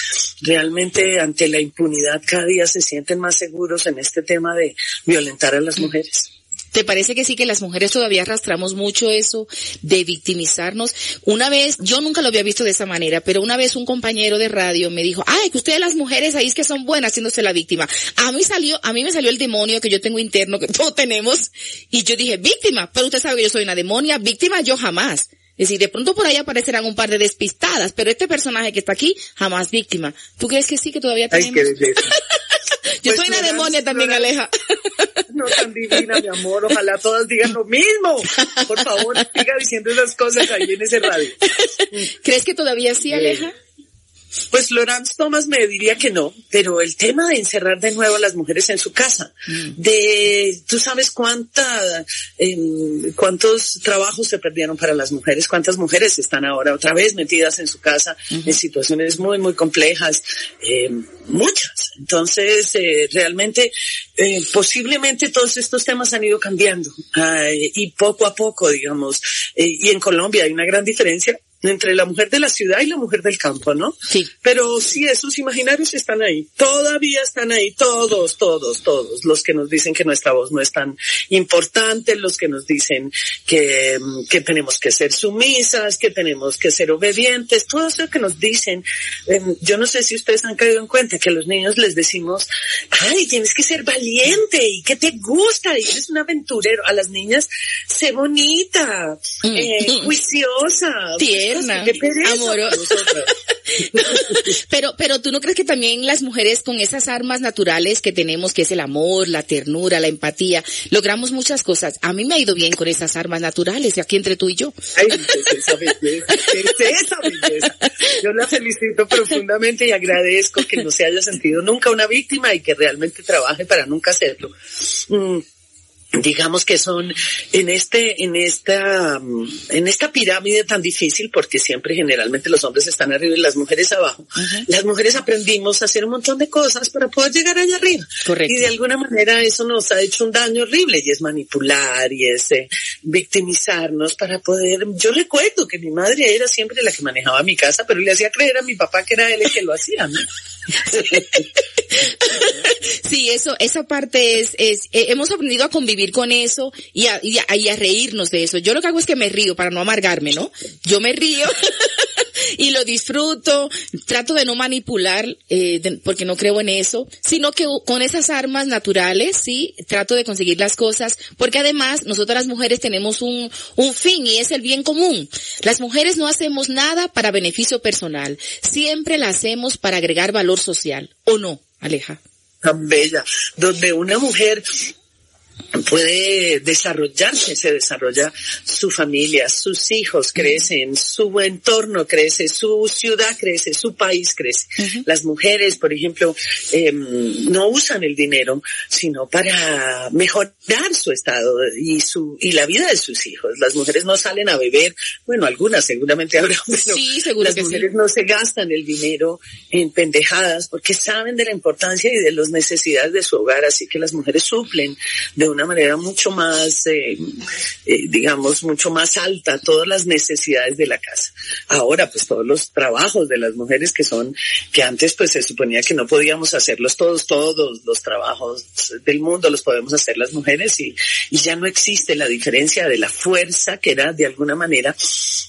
realmente ante la impunidad cada día se sienten más seguros en este tema de violentar a las mujeres. ¿Te parece que sí que las mujeres todavía arrastramos mucho eso de victimizarnos? Una vez, yo nunca lo había visto de esa manera, pero una vez un compañero de radio me dijo, ay, que ustedes las mujeres ahí es que son buenas haciéndose la víctima. A mí salió, a mí me salió el demonio que yo tengo interno, que todos tenemos, y yo dije, víctima, pero usted sabe que yo soy una demonia, víctima yo jamás. Es decir, de pronto por ahí aparecerán un par de despistadas, pero este personaje que está aquí, jamás víctima. ¿Tú crees que sí que todavía Ay, tenemos? belleza. Yo Pues soy una Florence, demonia también. Aleja. No tan divina, mi amor. Ojalá todas digan lo mismo. Por favor, siga diciendo esas cosas ahí en ese radio. ¿Crees que todavía sí, Aleja? Pues Florence Thomas me diría que no, pero el tema de encerrar de nuevo a las mujeres en su casa, de, tú sabes cuánta, em, cuántos trabajos se perdieron para las mujeres, cuántas mujeres están ahora otra vez metidas en su casa en situaciones muy, muy complejas, em, muchas. Entonces, eh, realmente, eh, posiblemente todos estos temas han ido cambiando ay, y poco a poco, digamos, eh, y en Colombia hay una gran diferencia entre la mujer de la ciudad y la mujer del campo, ¿no? Sí. Pero sí, esos imaginarios están ahí, todavía están ahí, todos, todos, todos, los que nos dicen que nuestra voz no es tan importante, los que nos dicen que, mm, que tenemos que ser sumisas, que tenemos que ser obedientes, todo eso que nos dicen. Em, yo no sé si ustedes han caído en cuenta que a los niños les decimos, ay, tienes que ser valiente y que te gusta y eres un aventurero. A las niñas, sé bonita, eh, juiciosa, Tierna, amorosa. pero, pero tú no crees que también las mujeres con esas armas naturales que tenemos, que es el amor, la ternura, la empatía, logramos muchas cosas. A mí me ha ido bien con esas armas naturales, aquí entre tú y yo. Ay, qué es esa belleza, qué es esa belleza. Yo la felicito profundamente y agradezco que no se haya sentido nunca una víctima y que realmente trabaje para nunca hacerlo. Mm, digamos que son en este en esta mm, en esta pirámide tan difícil porque siempre generalmente los hombres están arriba y las mujeres abajo las mujeres aprendimos a hacer un montón de cosas para poder llegar allá arriba Correcto. y de alguna manera eso nos ha hecho un daño horrible y es manipular y es eh, victimizarnos para poder yo recuerdo que mi madre era siempre la que manejaba mi casa pero le hacía creer a mi papá que era él el que lo hacía ¿no? Sí, eso, esa parte es, es, eh, hemos aprendido a convivir con eso y a, y, a, reírnos de eso. Yo lo que hago es que me río para no amargarme, ¿no? Yo me río y lo disfruto, trato de no manipular, eh, porque no creo en eso, sino que con esas armas naturales, sí, trato de conseguir las cosas, porque además nosotras las mujeres tenemos un, un fin y es el bien común. Las mujeres no hacemos nada para beneficio personal, siempre la hacemos para agregar valor social, ¿o no, Aleja? tan bella, donde una mujer puede desarrollarse, se desarrolla su familia, sus hijos crecen, su entorno crece, su ciudad crece, su país crece. Las mujeres, por ejemplo, em, no usan el dinero, sino para mejorar su estado y su y la vida de sus hijos. Las mujeres no salen a beber, bueno, algunas seguramente habrá, pero Sí, seguro las que sí. mujeres no se gastan el dinero en pendejadas porque saben de la importancia y de las necesidades de su hogar, así que las mujeres suplen de una manera mucho más, eh, eh, digamos, mucho más alta todas las necesidades de la casa. Ahora, pues todos los trabajos de las mujeres que son, que antes pues se suponía que no podíamos hacerlos todos, todos los trabajos del mundo los podemos hacer las mujeres y, y ya no existe la diferencia de la fuerza que era de alguna manera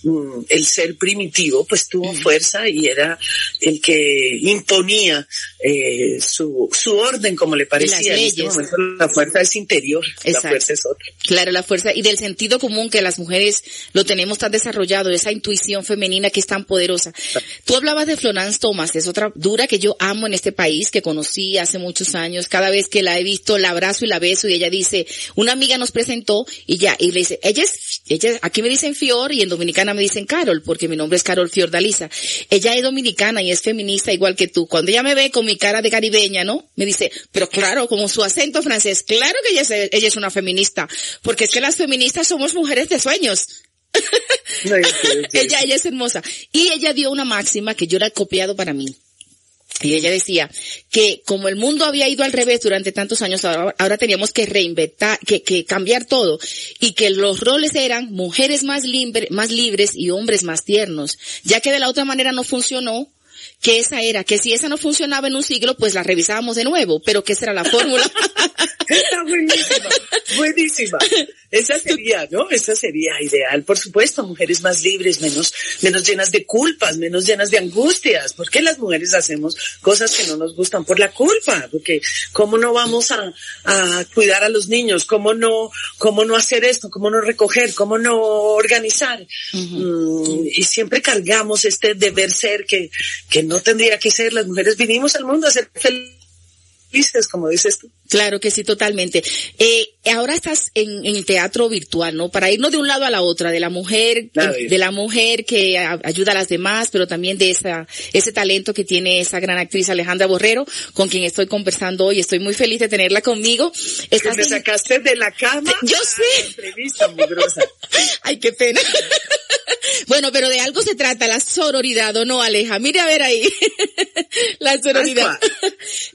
mm, el ser primitivo, pues tuvo fuerza y era el que imponía eh, su, su orden como le parecía. En este momento la fuerza es interior, la fuerza es otra. Claro, la fuerza y del sentido común que las mujeres lo tenemos tan desarrollado, esa intuición femenina que es tan poderosa. Tú hablabas de Florence Thomas, es otra dura que yo amo en este país, que conocí hace muchos años. Cada vez que la he visto, la abrazo y la beso y ella dice, una amiga nos presentó y ya, y le dice, ella es, ella, aquí me dicen Fior y en Dominicana me dicen Carol, porque mi nombre es Carol Fiordalisa. Ella es dominicana y es feminista igual que tú. Cuando ella me ve con mi cara de caribeña, ¿no? Me dice, pero claro, como su acento francés, claro que ella es, ella es una feminista, porque es que las feministas somos mujeres de sueños. ella, ella es hermosa. Y ella dio una máxima que yo la he copiado para mí. Y ella decía que como el mundo había ido al revés durante tantos años, ahora, ahora teníamos que reinventar, que, que, cambiar todo y que los roles eran mujeres más, libre, más libres y hombres más tiernos, ya que de la otra manera no funcionó, que esa era, que si esa no funcionaba en un siglo, pues la revisábamos de nuevo, pero que esa era la fórmula. Está buenísima, buenísima. Esa sería, ¿no? Esa sería ideal. Por supuesto, mujeres más libres, menos, menos llenas de culpas, menos llenas de angustias. ¿Por qué las mujeres hacemos cosas que no nos gustan? Por la culpa. Porque, ¿cómo no vamos a, a cuidar a los niños? ¿Cómo no, cómo no hacer esto? ¿Cómo no recoger? ¿Cómo no organizar? mm, y siempre cargamos este deber ser que, que no tendría que ser. Las mujeres vinimos al mundo a ser felices, como dices tú. Claro que sí, totalmente. Eh, ahora estás en, en, el teatro virtual, ¿no? Para irnos de un lado a la otra, de la mujer, de, de la mujer que a, ayuda a las demás, pero también de esa, ese talento que tiene esa gran actriz Alejandra Borrero, con quien estoy conversando hoy. Estoy muy feliz de tenerla conmigo. Estás me en... sacaste de la cama. Yo sé. Entrevista mugrosa. Ay, qué pena. bueno, pero de algo se trata, la sororidad, ¿o no, Aleja? Mire a ver ahí. la sororidad.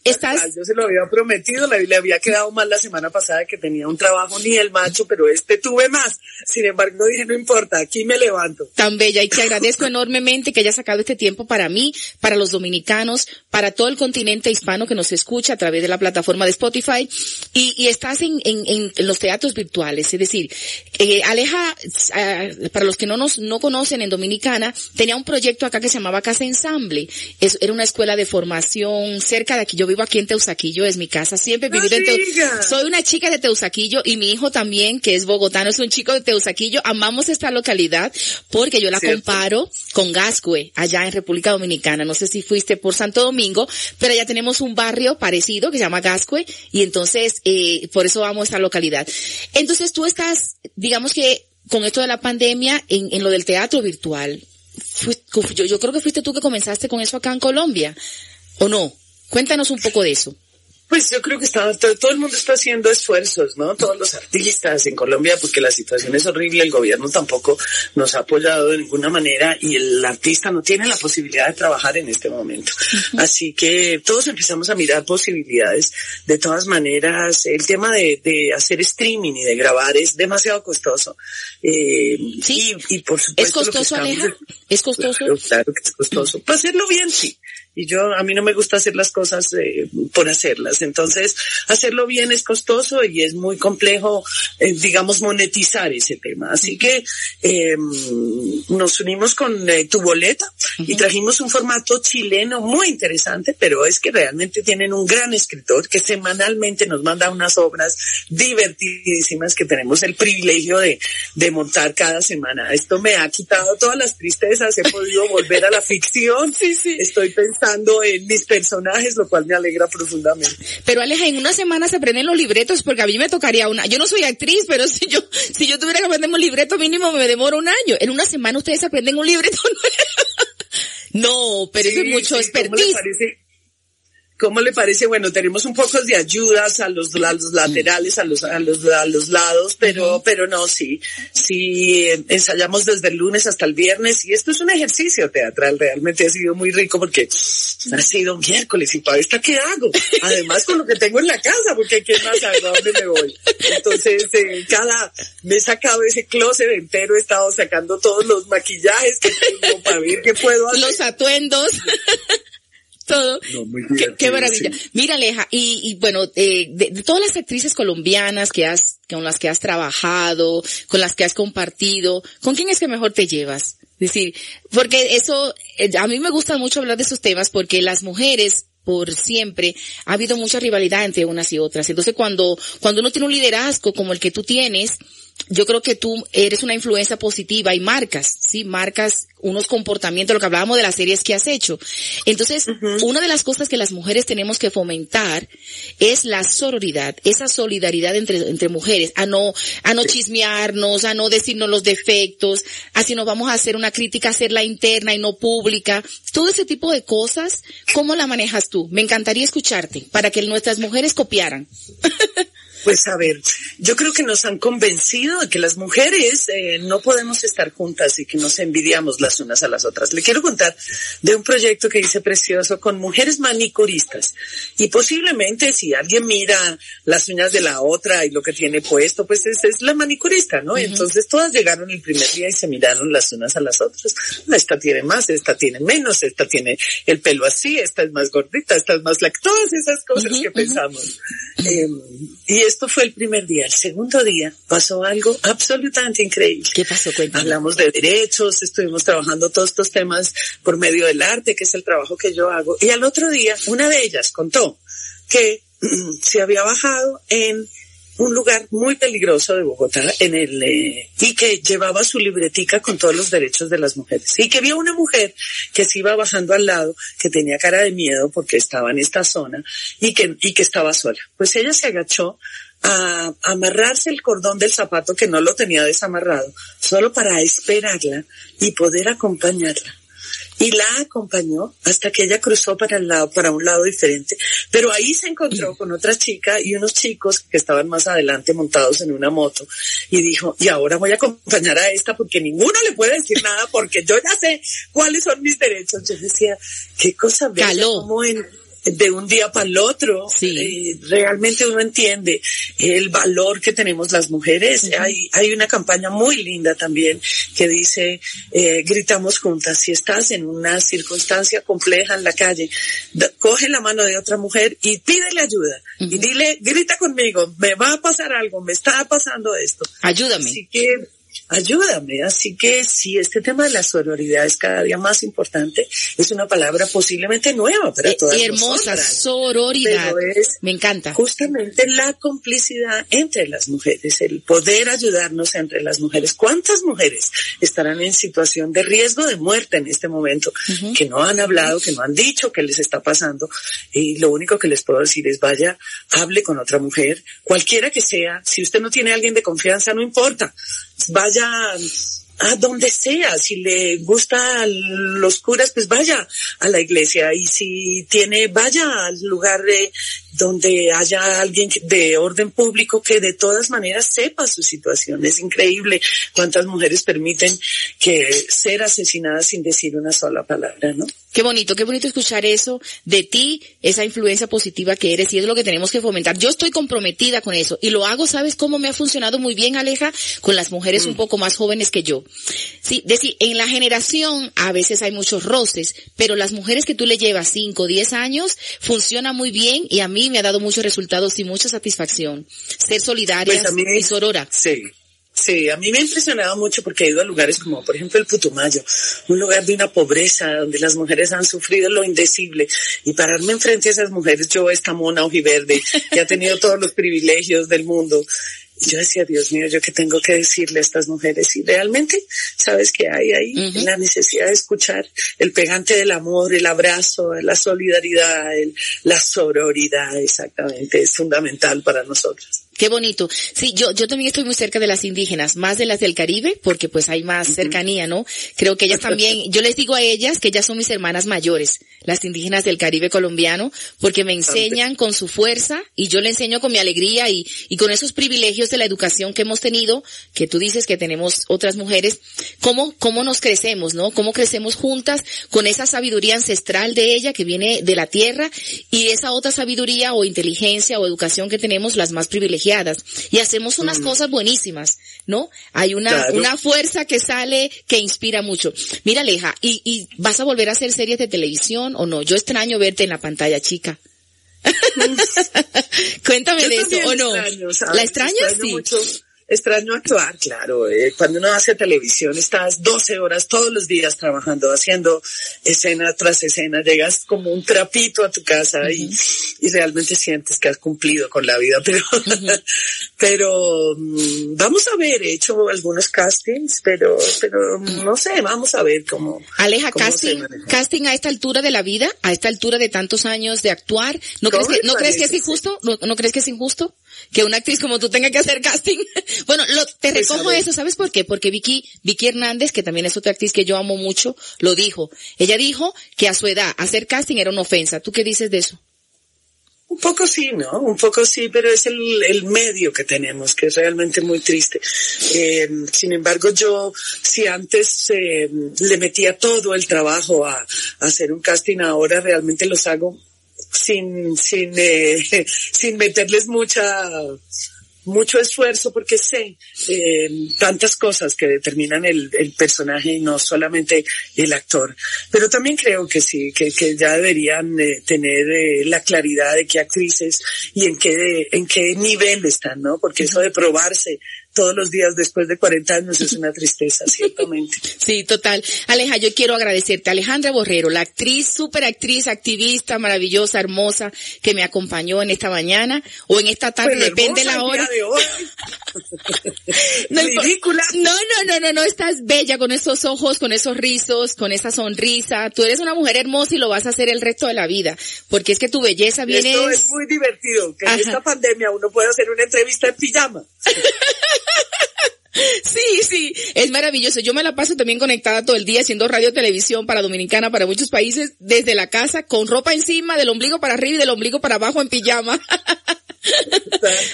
Estás... Yo se lo había prometido, le había quedado mal la semana pasada que tenía un trabajo ni el macho, pero este tuve más. Sin embargo, dije, no importa, aquí me levanto. Tan bella y te agradezco enormemente que hayas sacado este tiempo para mí, para los dominicanos, para todo el continente hispano que nos escucha a través de la plataforma de Spotify y, y estás en, en, en, los teatros virtuales. Es decir, eh, Aleja, uh, para los que no nos no conocen en Dominicana, tenía un proyecto acá que se llamaba Casa Ensamble. Es, era una escuela de formación cerca de aquí. Yo vivo aquí en Teusaquillo, es mi casa. Siempre no soy una chica de Teusaquillo y mi hijo también, que es bogotano, es un chico de Teusaquillo. Amamos esta localidad porque yo la ¿Cierto? comparo con Gascue, allá en República Dominicana. No sé si fuiste por Santo Domingo, pero allá tenemos un barrio parecido que se llama Gascue y entonces, eh, por eso vamos a esta localidad. Entonces tú estás, digamos que con esto de la pandemia, en, en lo del teatro virtual, yo, yo creo que fuiste tú que comenzaste con eso acá en Colombia, ¿o no? Cuéntanos un poco de eso. Pues yo creo que está, todo, todo, el mundo está haciendo esfuerzos, ¿no? Todos los artistas en Colombia, porque la situación es horrible, el gobierno tampoco nos ha apoyado de ninguna manera y el artista no tiene la posibilidad de trabajar en este momento. Uh -huh. Así que todos empezamos a mirar posibilidades. De todas maneras, el tema de, de hacer streaming y de grabar es demasiado costoso. Eh, sí. y, y, por supuesto. ¿Es costoso, Aleja? ¿Es costoso? Claro, claro que es costoso. Para hacerlo bien, sí y yo a mí no me gusta hacer las cosas eh, por hacerlas. Entonces hacerlo bien es costoso y es muy complejo eh, digamos monetizar ese tema. Así que eh, nos unimos con eh, tu boleta uh -huh. y trajimos un formato chileno muy interesante pero es que realmente tienen un gran escritor que semanalmente nos manda unas obras divertidísimas que tenemos el privilegio de, de montar cada semana. Esto me ha quitado todas las tristezas he podido volver a la ficción. Sí, sí. estoy pensando en mis personajes, lo cual me alegra profundamente. Pero Aleja, en una semana se aprenden los libretos porque a mí me tocaría una, yo no soy actriz, pero si yo, si yo tuviera que aprender un libreto mínimo me demoro un año. En una semana ustedes aprenden un libreto nuevo. no, pero sí, eso es mucho sí, expertise. ¿Cómo le parece? Bueno, tenemos un poco de ayudas a los, a los laterales, a los, a los, a los lados, pero, pero no, sí, sí, ensayamos desde el lunes hasta el viernes y esto es un ejercicio teatral, realmente ha sido muy rico porque ha sido miércoles y para esta qué hago, además con lo que tengo en la casa, porque qué más a dónde me voy. Entonces, eh, cada, me he sacado ese closet entero, he estado sacando todos los maquillajes que tengo para ver qué puedo hacer. Los atuendos. Todo. No, muy Qué, maravilla. sí. Mira, Aleja, y, y bueno, eh, de, de todas las actrices colombianas que has, con las que has trabajado, con las que has compartido, ¿con quién es que mejor te llevas? Es decir, porque eso, eh, a mí me gusta mucho hablar de esos temas porque las mujeres por siempre ha habido mucha rivalidad entre unas y otras. Entonces cuando, cuando uno tiene un liderazgo como el que tú tienes, yo creo que tú eres una influencia positiva y marcas, sí, marcas unos comportamientos, lo que hablábamos de las series que has hecho. Entonces, una de las cosas que las mujeres tenemos que fomentar es la sororidad, esa solidaridad entre, entre mujeres, a no, a no chismearnos, a no decirnos los defectos, así nos vamos a hacer una crítica, hacerla interna y no pública. Todo ese tipo de cosas, ¿cómo la manejas tú? Me encantaría escucharte para que nuestras mujeres copiaran. Pues a ver, yo creo que nos han convencido de que las mujeres eh, no podemos estar juntas y que nos envidiamos las unas a las otras. Le quiero contar de un proyecto que hice precioso con mujeres manicuristas y posiblemente si alguien mira las uñas de la otra y lo que tiene puesto, pues es, es la manicurista, ¿no? Entonces todas llegaron el primer día y se miraron las unas a las otras. Esta tiene más, esta tiene menos, esta tiene el pelo así, esta es más gordita, esta es más flaca, todas esas cosas que pensamos. Eh, y esto fue el primer día. El segundo día pasó algo absolutamente increíble. ¿Qué pasó? Cuéntame. Hablamos de derechos, estuvimos trabajando todos estos temas por medio del arte, que es el trabajo que yo hago. Y al otro día, una de ellas contó que se había bajado en un lugar muy peligroso de Bogotá en el eh, y que llevaba su libretica con todos los derechos de las mujeres. Y que vio una mujer que se iba bajando al lado que tenía cara de miedo porque estaba en esta zona y que y que estaba sola. Pues ella se agachó a amarrarse el cordón del zapato que no lo tenía desamarrado solo para esperarla y poder acompañarla y la acompañó hasta que ella cruzó para el lado, para un lado diferente. Pero ahí se encontró con otra chica y unos chicos que estaban más adelante montados en una moto y dijo, y ahora voy a acompañar a esta porque ninguno le puede decir nada porque yo ya sé cuáles son mis derechos. Yo decía, qué cosa bella, Caló. como en, de un día para el otro, eh, realmente uno entiende el valor que tenemos las mujeres. hay, hay una campaña muy linda también que dice, eh, gritamos juntas, si estás en una circunstancia compleja en la calle, coge la mano de otra mujer y pídele ayuda y dile, grita conmigo, me va a pasar algo, me está pasando esto. Ayúdame. Así que ayúdame. Así que si este tema de la sororidad es cada día más importante, es una palabra posiblemente nueva para Eh, todas y hermosa, nosotras. sororidad. Pero es Me encanta. justamente la complicidad entre las mujeres, el poder ayudarnos entre las mujeres. ¿Cuántas mujeres estarán en situación de riesgo de muerte en este momento que no han hablado, que no han dicho qué les está pasando? Y lo único que les puedo decir es vaya, hable con otra mujer, cualquiera que sea. Si usted no tiene a alguien de confianza, no importa. Vaya a donde sea, si le gusta los curas, pues vaya a la iglesia y si tiene, vaya al lugar de, donde haya alguien de orden público que de todas maneras sepa su situación. Es increíble cuántas mujeres permiten que ser asesinadas sin decir una sola palabra, ¿no? Qué bonito, qué bonito escuchar eso de ti, esa influencia positiva que eres y es lo que tenemos que fomentar. Yo estoy comprometida con eso y lo hago, ¿sabes cómo me ha funcionado muy bien, Aleja? Con las mujeres un poco más jóvenes que yo. Sí, decir, en la generación a veces hay muchos roces, pero las mujeres que tú le llevas 5, 10 años funciona muy bien y a mí me ha dado muchos resultados y mucha satisfacción. Ser solidarias Pues y sorora. Sí. Sí, a mí me ha impresionado mucho porque he ido a lugares como, por ejemplo, el Putumayo, un lugar de una pobreza donde las mujeres han sufrido lo indecible y pararme enfrente a esas mujeres, yo esta mona ojiverde que ha tenido todos los privilegios del mundo. Y yo decía, Dios mío, ¿yo qué tengo que decirle a estas mujeres? Y realmente, ¿sabes qué hay ahí? La necesidad de escuchar el pegante del amor, el abrazo, la solidaridad, el- la sororidad, exactamente, es fundamental para nosotros. Qué bonito. Sí, yo, yo también estoy muy cerca de las indígenas, más de las del Caribe, porque pues hay más cercanía, ¿no? Creo que ellas también, yo les digo a ellas que ellas son mis hermanas mayores, las indígenas del Caribe colombiano, porque me enseñan con su fuerza y yo le enseño con mi alegría y, y con esos privilegios de la educación que hemos tenido, que tú dices que tenemos otras mujeres, cómo, cómo nos crecemos, ¿no? Cómo crecemos juntas con esa sabiduría ancestral de ella que viene de la tierra y esa otra sabiduría o inteligencia o educación que tenemos las más privilegiadas y hacemos unas cosas buenísimas, ¿no? Hay una, Claro. una fuerza que sale que inspira mucho. Mira, Aleja, ¿y, ¿y vas a volver a hacer series de televisión o no? Yo extraño verte en la pantalla chica. Cuéntame Yo de eso, ¿o no? ¿La extrañas? Extraño Sí. mucho, extraño actuar, claro. eh, cuando uno hace televisión estás 12 horas todos los días trabajando, haciendo escena tras escena, llegas como un trapito a tu casa y, y realmente sientes que has cumplido con la vida. Pero, pero mm, vamos a ver, he hecho algunos castings, pero, pero no sé, vamos a ver cómo. Aleja, cómo casting, casting a esta altura de la vida, a esta altura de tantos años de actuar, ¿no crees ¿Cómo que, no crees que es injusto? ¿No, no crees que es injusto? Que una actriz como tú tenga que hacer casting. bueno, lo, te recojo eso, ¿sabes por qué? Porque Vicky, Vicky Hernández, que también es otra actriz que yo amo mucho, lo dijo. Ella dijo que a su edad hacer casting era una ofensa. ¿Tú qué dices de eso? Un poco sí, ¿no? Un poco sí, pero es el, el medio que tenemos, que es realmente muy triste. Eh, sin embargo, yo, si antes eh, le metía todo el trabajo a, a hacer un casting, ahora realmente los hago sin, sin, eh, sin meterles mucha, mucho esfuerzo porque sé eh, tantas cosas que determinan el, el personaje y no solamente el actor. Pero también creo que sí, que, que ya deberían eh, tener eh, la claridad de qué actrices y en qué, en qué nivel están, ¿no? Porque eso de probarse todos los días después de 40 años es una tristeza, ciertamente. Sí, total. Aleja, yo quiero agradecerte. Alejandra Borrero, la actriz, super actriz, activista, maravillosa, hermosa, que me acompañó en esta mañana o en esta tarde, Pero depende la hora. de hoy. No, Ridícula. No, no, no, no, no, estás bella con esos ojos, con esos rizos, con esa sonrisa. Tú eres una mujer hermosa y lo vas a hacer el resto de la vida. Porque es que tu belleza viene... Esto es muy divertido, que en esta pandemia uno puede hacer una entrevista en pijama. Sí, sí, es maravilloso. Yo me la paso también conectada todo el día haciendo radio televisión para Dominicana, para muchos países, desde la casa, con ropa encima, del ombligo para arriba y del ombligo para abajo en pijama.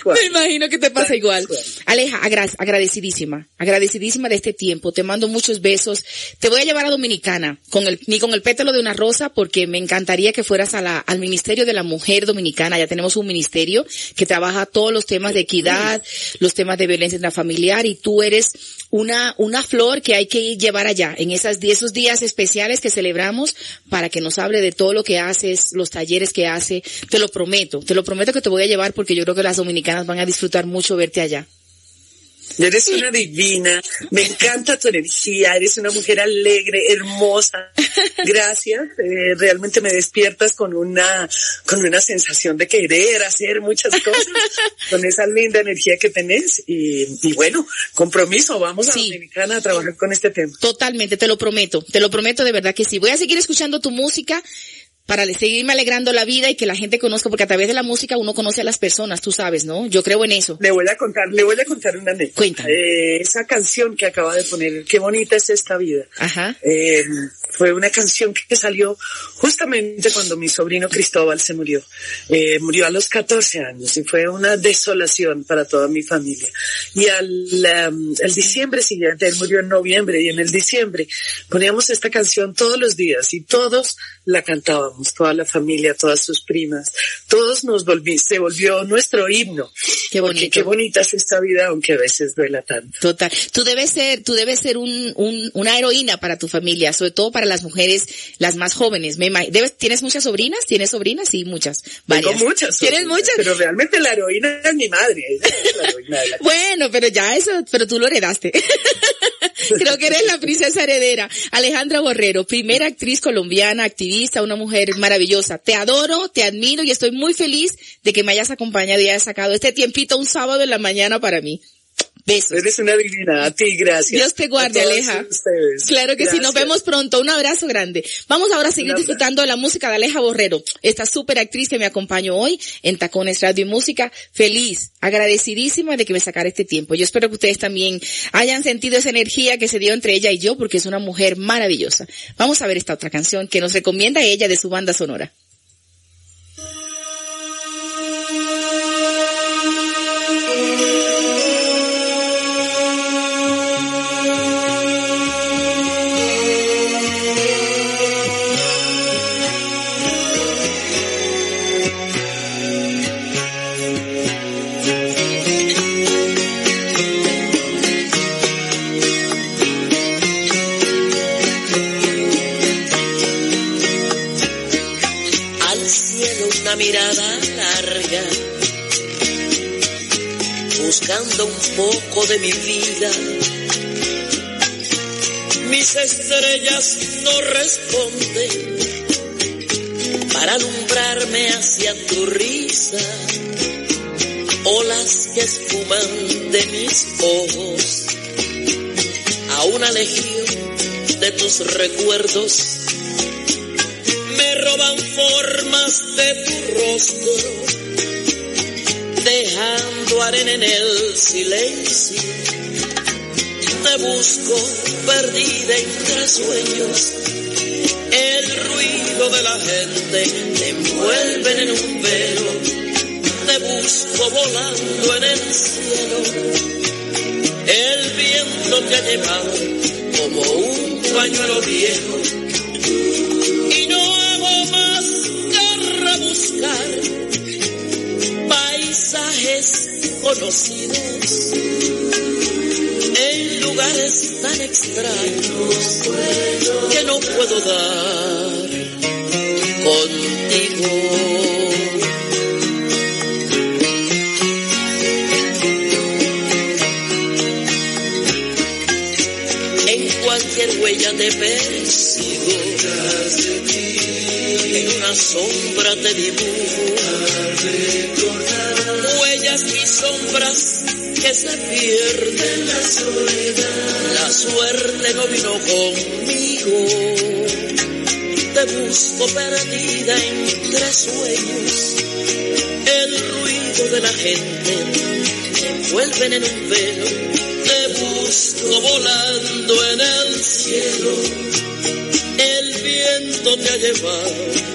Me imagino que te pasa igual. Aleja, agra- agradecidísima, agradecidísima de este tiempo. Te mando muchos besos. Te voy a llevar a Dominicana, con el, ni con el pétalo de una rosa, porque me encantaría que fueras a la, al Ministerio de la Mujer Dominicana. Ya tenemos un ministerio que trabaja todos los temas de equidad, los temas de violencia intrafamiliar, y tú eres una, una flor que hay que llevar allá, en esas, esos días especiales que celebramos, para que nos hable de todo lo que haces, los talleres que hace. Te lo prometo, te lo prometo que te voy a llevar porque yo creo que las dominicanas van a disfrutar mucho verte allá. Eres una divina, me encanta tu energía, eres una mujer alegre, hermosa. Gracias, eh, realmente me despiertas con una, con una sensación de querer hacer muchas cosas, con esa linda energía que tenés y, y bueno, compromiso, vamos a. Dominicana a trabajar con este tema. Totalmente, te lo prometo, te lo prometo de verdad que sí. Voy a seguir escuchando tu música para seguirme alegrando la vida y que la gente conozca, porque a través de la música uno conoce a las personas, tú sabes, ¿no? Yo creo en eso. Le voy a contar, le voy a contar una anécdota. Eh, esa canción que acaba de poner, qué bonita es esta vida. Ajá. Eh, fue una canción que salió justamente cuando mi sobrino Cristóbal se murió. Eh, murió a los 14 años y fue una desolación para toda mi familia. Y al um, el diciembre siguiente, él murió en noviembre y en el diciembre poníamos esta canción todos los días y todos la cantábamos, toda la familia, todas sus primas, todos nos volví, se volvió nuestro himno. Qué Porque bonito. qué bonita es esta vida, aunque a veces duela tanto. Total. Tú debes ser, tú debes ser un, un, una heroína para tu familia, sobre todo para las mujeres, las más jóvenes. Me debes, ¿Tienes muchas sobrinas? ¿Tienes sobrinas? Sí, muchas. Varias. Tengo muchas. ¿Tienes sobrinas, muchas? Pero realmente la heroína es mi madre. es la heroína de la Bueno, pero ya eso, pero tú lo heredaste. Creo que eres la princesa heredera. Alejandra Borrero, primera actriz colombiana, activista, una mujer maravillosa. Te adoro, te admiro y estoy muy feliz de que me hayas acompañado y hayas sacado este tiempito un sábado en la mañana para mí. Besos. Eres una divina, a ti, gracias. Dios te guarde, Aleja. ustedes. Claro que sí, nos Gracias. vemos pronto. Un abrazo grande. Vamos ahora a seguir disfrutando de la música de Aleja Borrero, esta súper actriz que me acompañó hoy en Tacones Radio y Música. Feliz, agradecidísima de que me sacara este tiempo. Yo espero que ustedes también hayan sentido esa energía que se dio entre ella y yo, porque es una mujer maravillosa. Vamos a ver esta otra canción que nos recomienda ella de su banda sonora. Mirada larga, buscando un poco de mi vida. Mis estrellas no responden para alumbrarme hacia tu risa, olas que esfuman de mis ojos a una legión de tus recuerdos formas de tu rostro, dejando arena en el silencio. Te busco perdida entre sueños, el ruido de la gente te envuelven en un velo. Te busco volando en el cielo, el viento te ha como un pañuelo viejo paisajes conocidos en lugares tan extraños que no puedo dar contigo. En cualquier huella te persigo una sombra te dibujo huellas y sombras que se pierden en la soledad. La suerte no vino conmigo, te busco perdida entre sueños. El ruido de la gente me envuelven en un velo, te busco volando en el cielo. El viento te ha llevado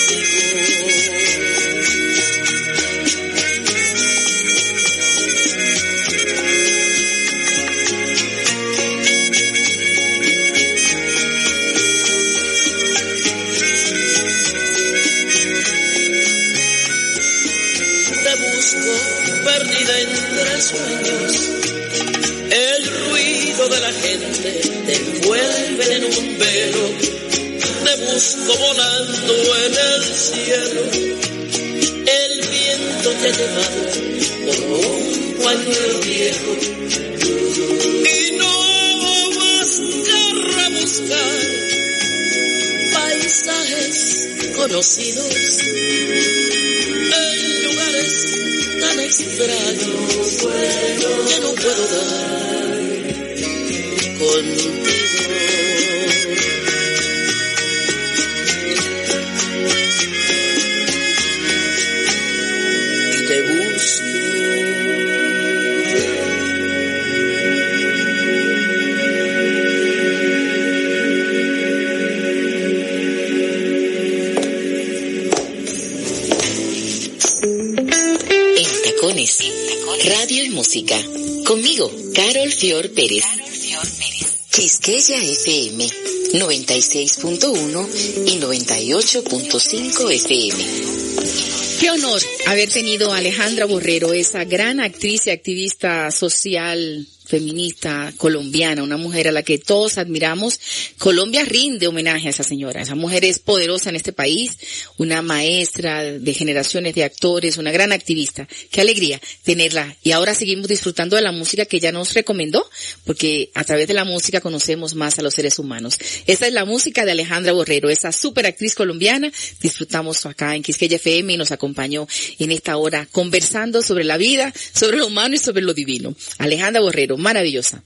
como un pañuelo viejo. Y no más que rebuscar paisajes conocidos en lugares tan extraños que no puedo dar contigo. Carol Fior Pérez. Quisqueya FM 96.1 y 98.5 FM. Qué honor haber tenido a Alejandra Borrero, esa gran actriz y activista social feminista colombiana, una mujer a la que todos admiramos. Colombia rinde homenaje a esa señora. Esa mujer es poderosa en este país, una maestra de generaciones de actores, una gran activista. Qué alegría tenerla. Y ahora seguimos disfrutando de la música que ella nos recomendó, porque a través de la música conocemos más a los seres humanos. Esta es la música de Alejandra Borrero, esa super actriz colombiana. Disfrutamos acá en Quisqueya FM y nos acompañó en esta hora conversando sobre la vida, sobre lo humano y sobre lo divino. Alejandra Borrero, maravillosa.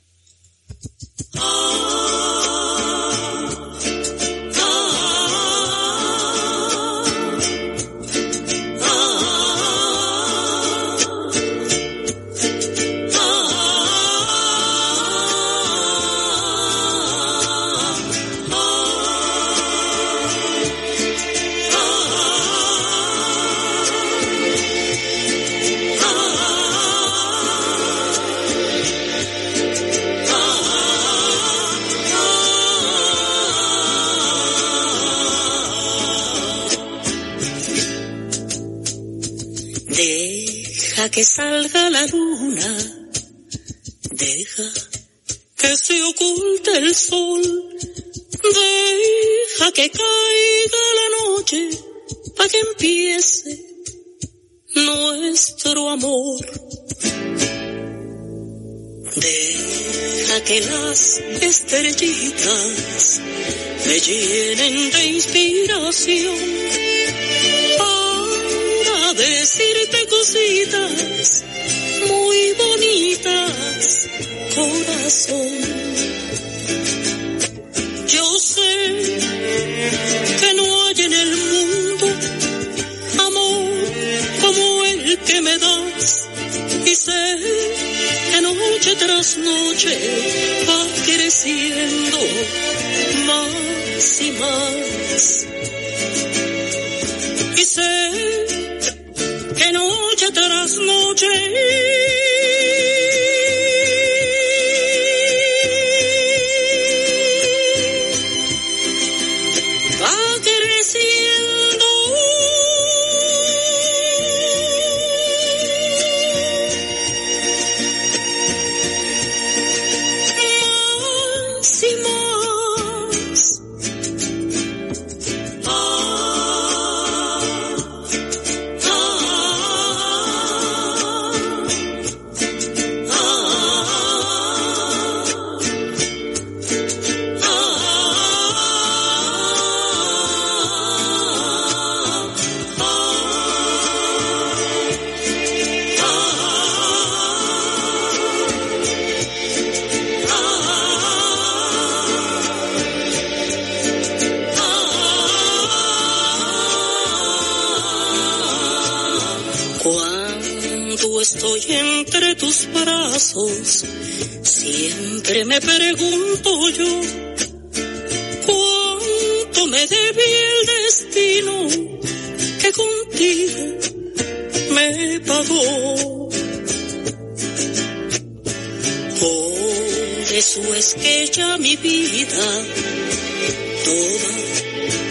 Que salga la luna, deja que se oculte el sol, deja que caiga la noche para que empiece nuestro amor. Deja que las estrellitas me llenen de inspiración para decirte cositas muy bonitas, corazón. Yo sé que no hay en el mundo amor como el que me das y sé que noche tras noche va creciendo más y más. Y sé que noche tras noche siempre me pregunto yo, ¿cuánto me debí el destino que contigo me pagó? Por eso es que ya mi vida toda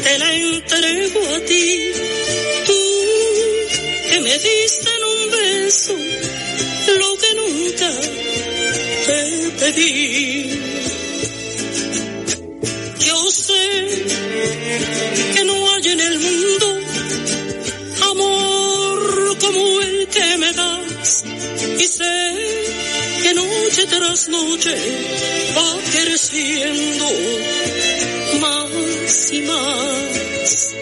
te la entrego a ti. Tú que me diste Yo sé que no hay en el mundo amor como el que me das y sé que noche tras noche va creciendo más y más.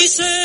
Y sé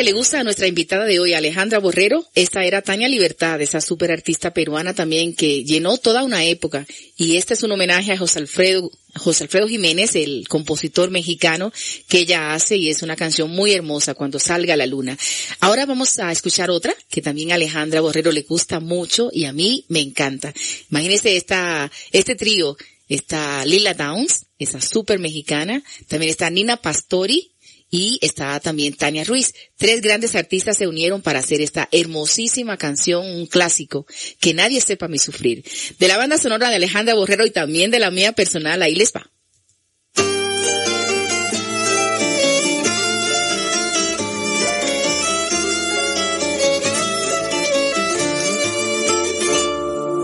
que le gusta a nuestra invitada de hoy, Alejandra Borrero, esta era Tania Libertad, esa super artista peruana también que llenó toda una época. Y este es un homenaje a José Alfredo, José Alfredo Jiménez, el compositor mexicano que ella hace y es una canción muy hermosa cuando salga la luna. Ahora vamos a escuchar otra que también a Alejandra Borrero le gusta mucho y a mí me encanta. Imagínense esta, este trío. Está Lila Downs, esa super mexicana. También está Nina Pastori, y está también Tania Ruiz. Tres grandes artistas se unieron para hacer esta hermosísima canción, un clásico, que nadie sepa mi sufrir. De la banda sonora de Alejandra Borrero y también de la mía personal, ahí les va.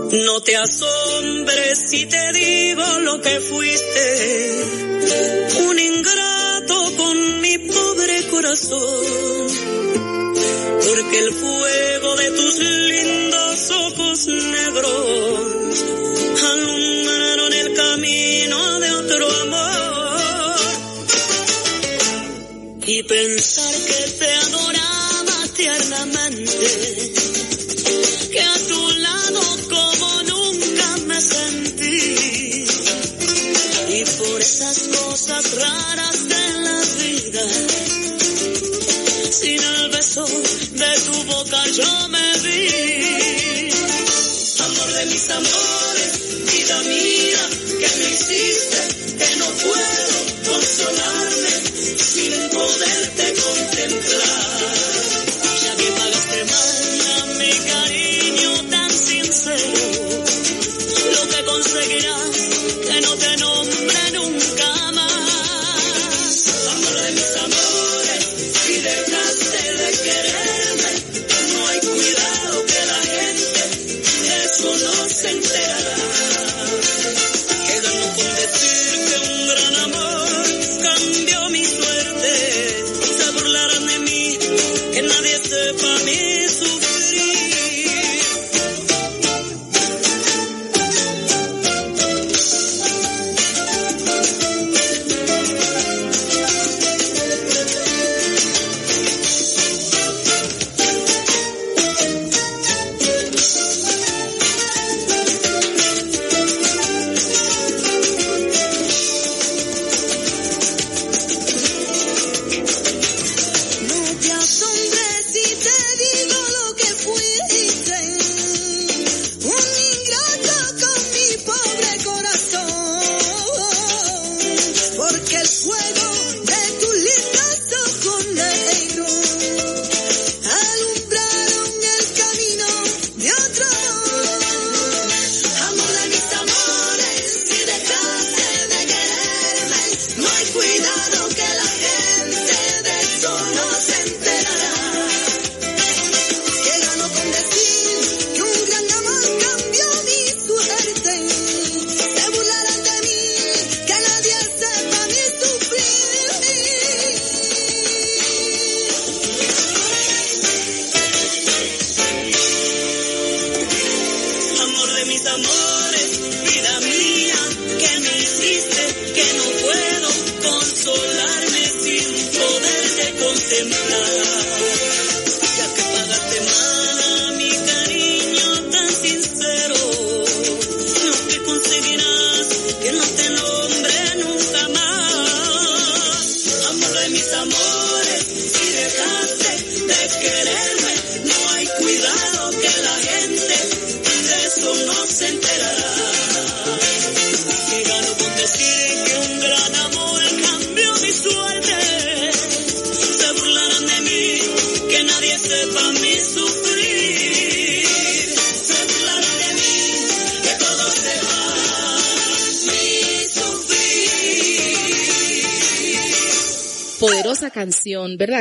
No te asombres si te digo lo que fuiste, un con mi pobre corazón, porque el fuego de tus lindos ojos negros alumbraron el camino de otro amor. Y pensar que te adoraba tiernamente, que a tu lado como nunca me sentí. Y por esas cosas raras puedo consolarme sin poderte contemplar.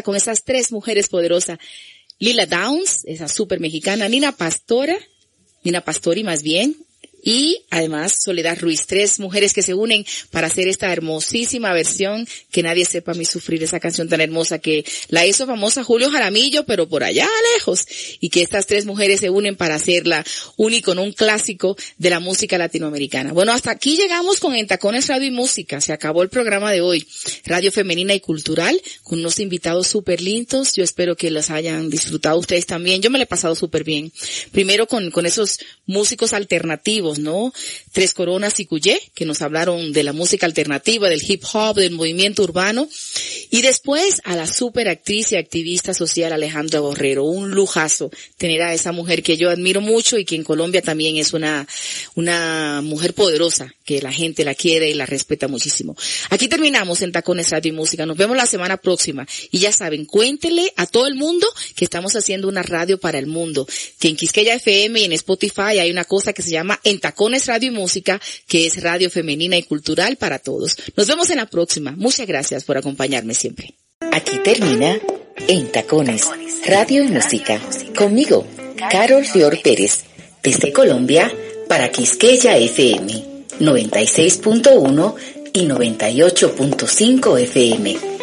Con esas tres mujeres poderosas. Lila Downs, esa super mexicana, Nina Pastora, Nina Pastori más bien, y además Soledad Ruiz, tres mujeres que se unen para hacer esta hermosísima versión que nadie sepa mi sufrir esa canción tan hermosa que la hizo famosa Julio Jaramillo, pero por allá lejos, y que estas tres mujeres se unen para hacerla un icono, un clásico de la música latinoamericana. Bueno, hasta aquí llegamos con Entacones Radio y Música. Se acabó el programa de hoy, Radio Femenina y Cultural, con unos invitados súper lindos. Yo espero que los hayan disfrutado ustedes también. Yo me lo he pasado súper bien. Primero con, con esos músicos alternativos, ¿no? Tres Coronas y Cuyé, que nos hablaron de la música alternativa, del hip hop, del movimiento urbano. Y después a la super actriz y activista social Alejandra Borrero. Un lujazo tener a esa mujer que yo admiro mucho y que en Colombia también es una, una mujer poderosa, que la gente la quiere y la respeta muchísimo. Aquí terminamos en Tacones Radio y Música. Nos vemos la semana próxima. Y ya saben, cuéntenle a todo el mundo que estamos haciendo una radio para el mundo. Que en Quisqueya FM y en Spotify hay una cosa que se llama En Tacones Radio y Música, que es radio femenina y cultural para todos. Nos vemos en la próxima. Muchas gracias por acompañarme siempre. Aquí termina En Tacones, Radio y Música. Conmigo, Carol Fior Pérez. Desde Colombia, para Quisqueya FM, 96.1 y 98.5 FM.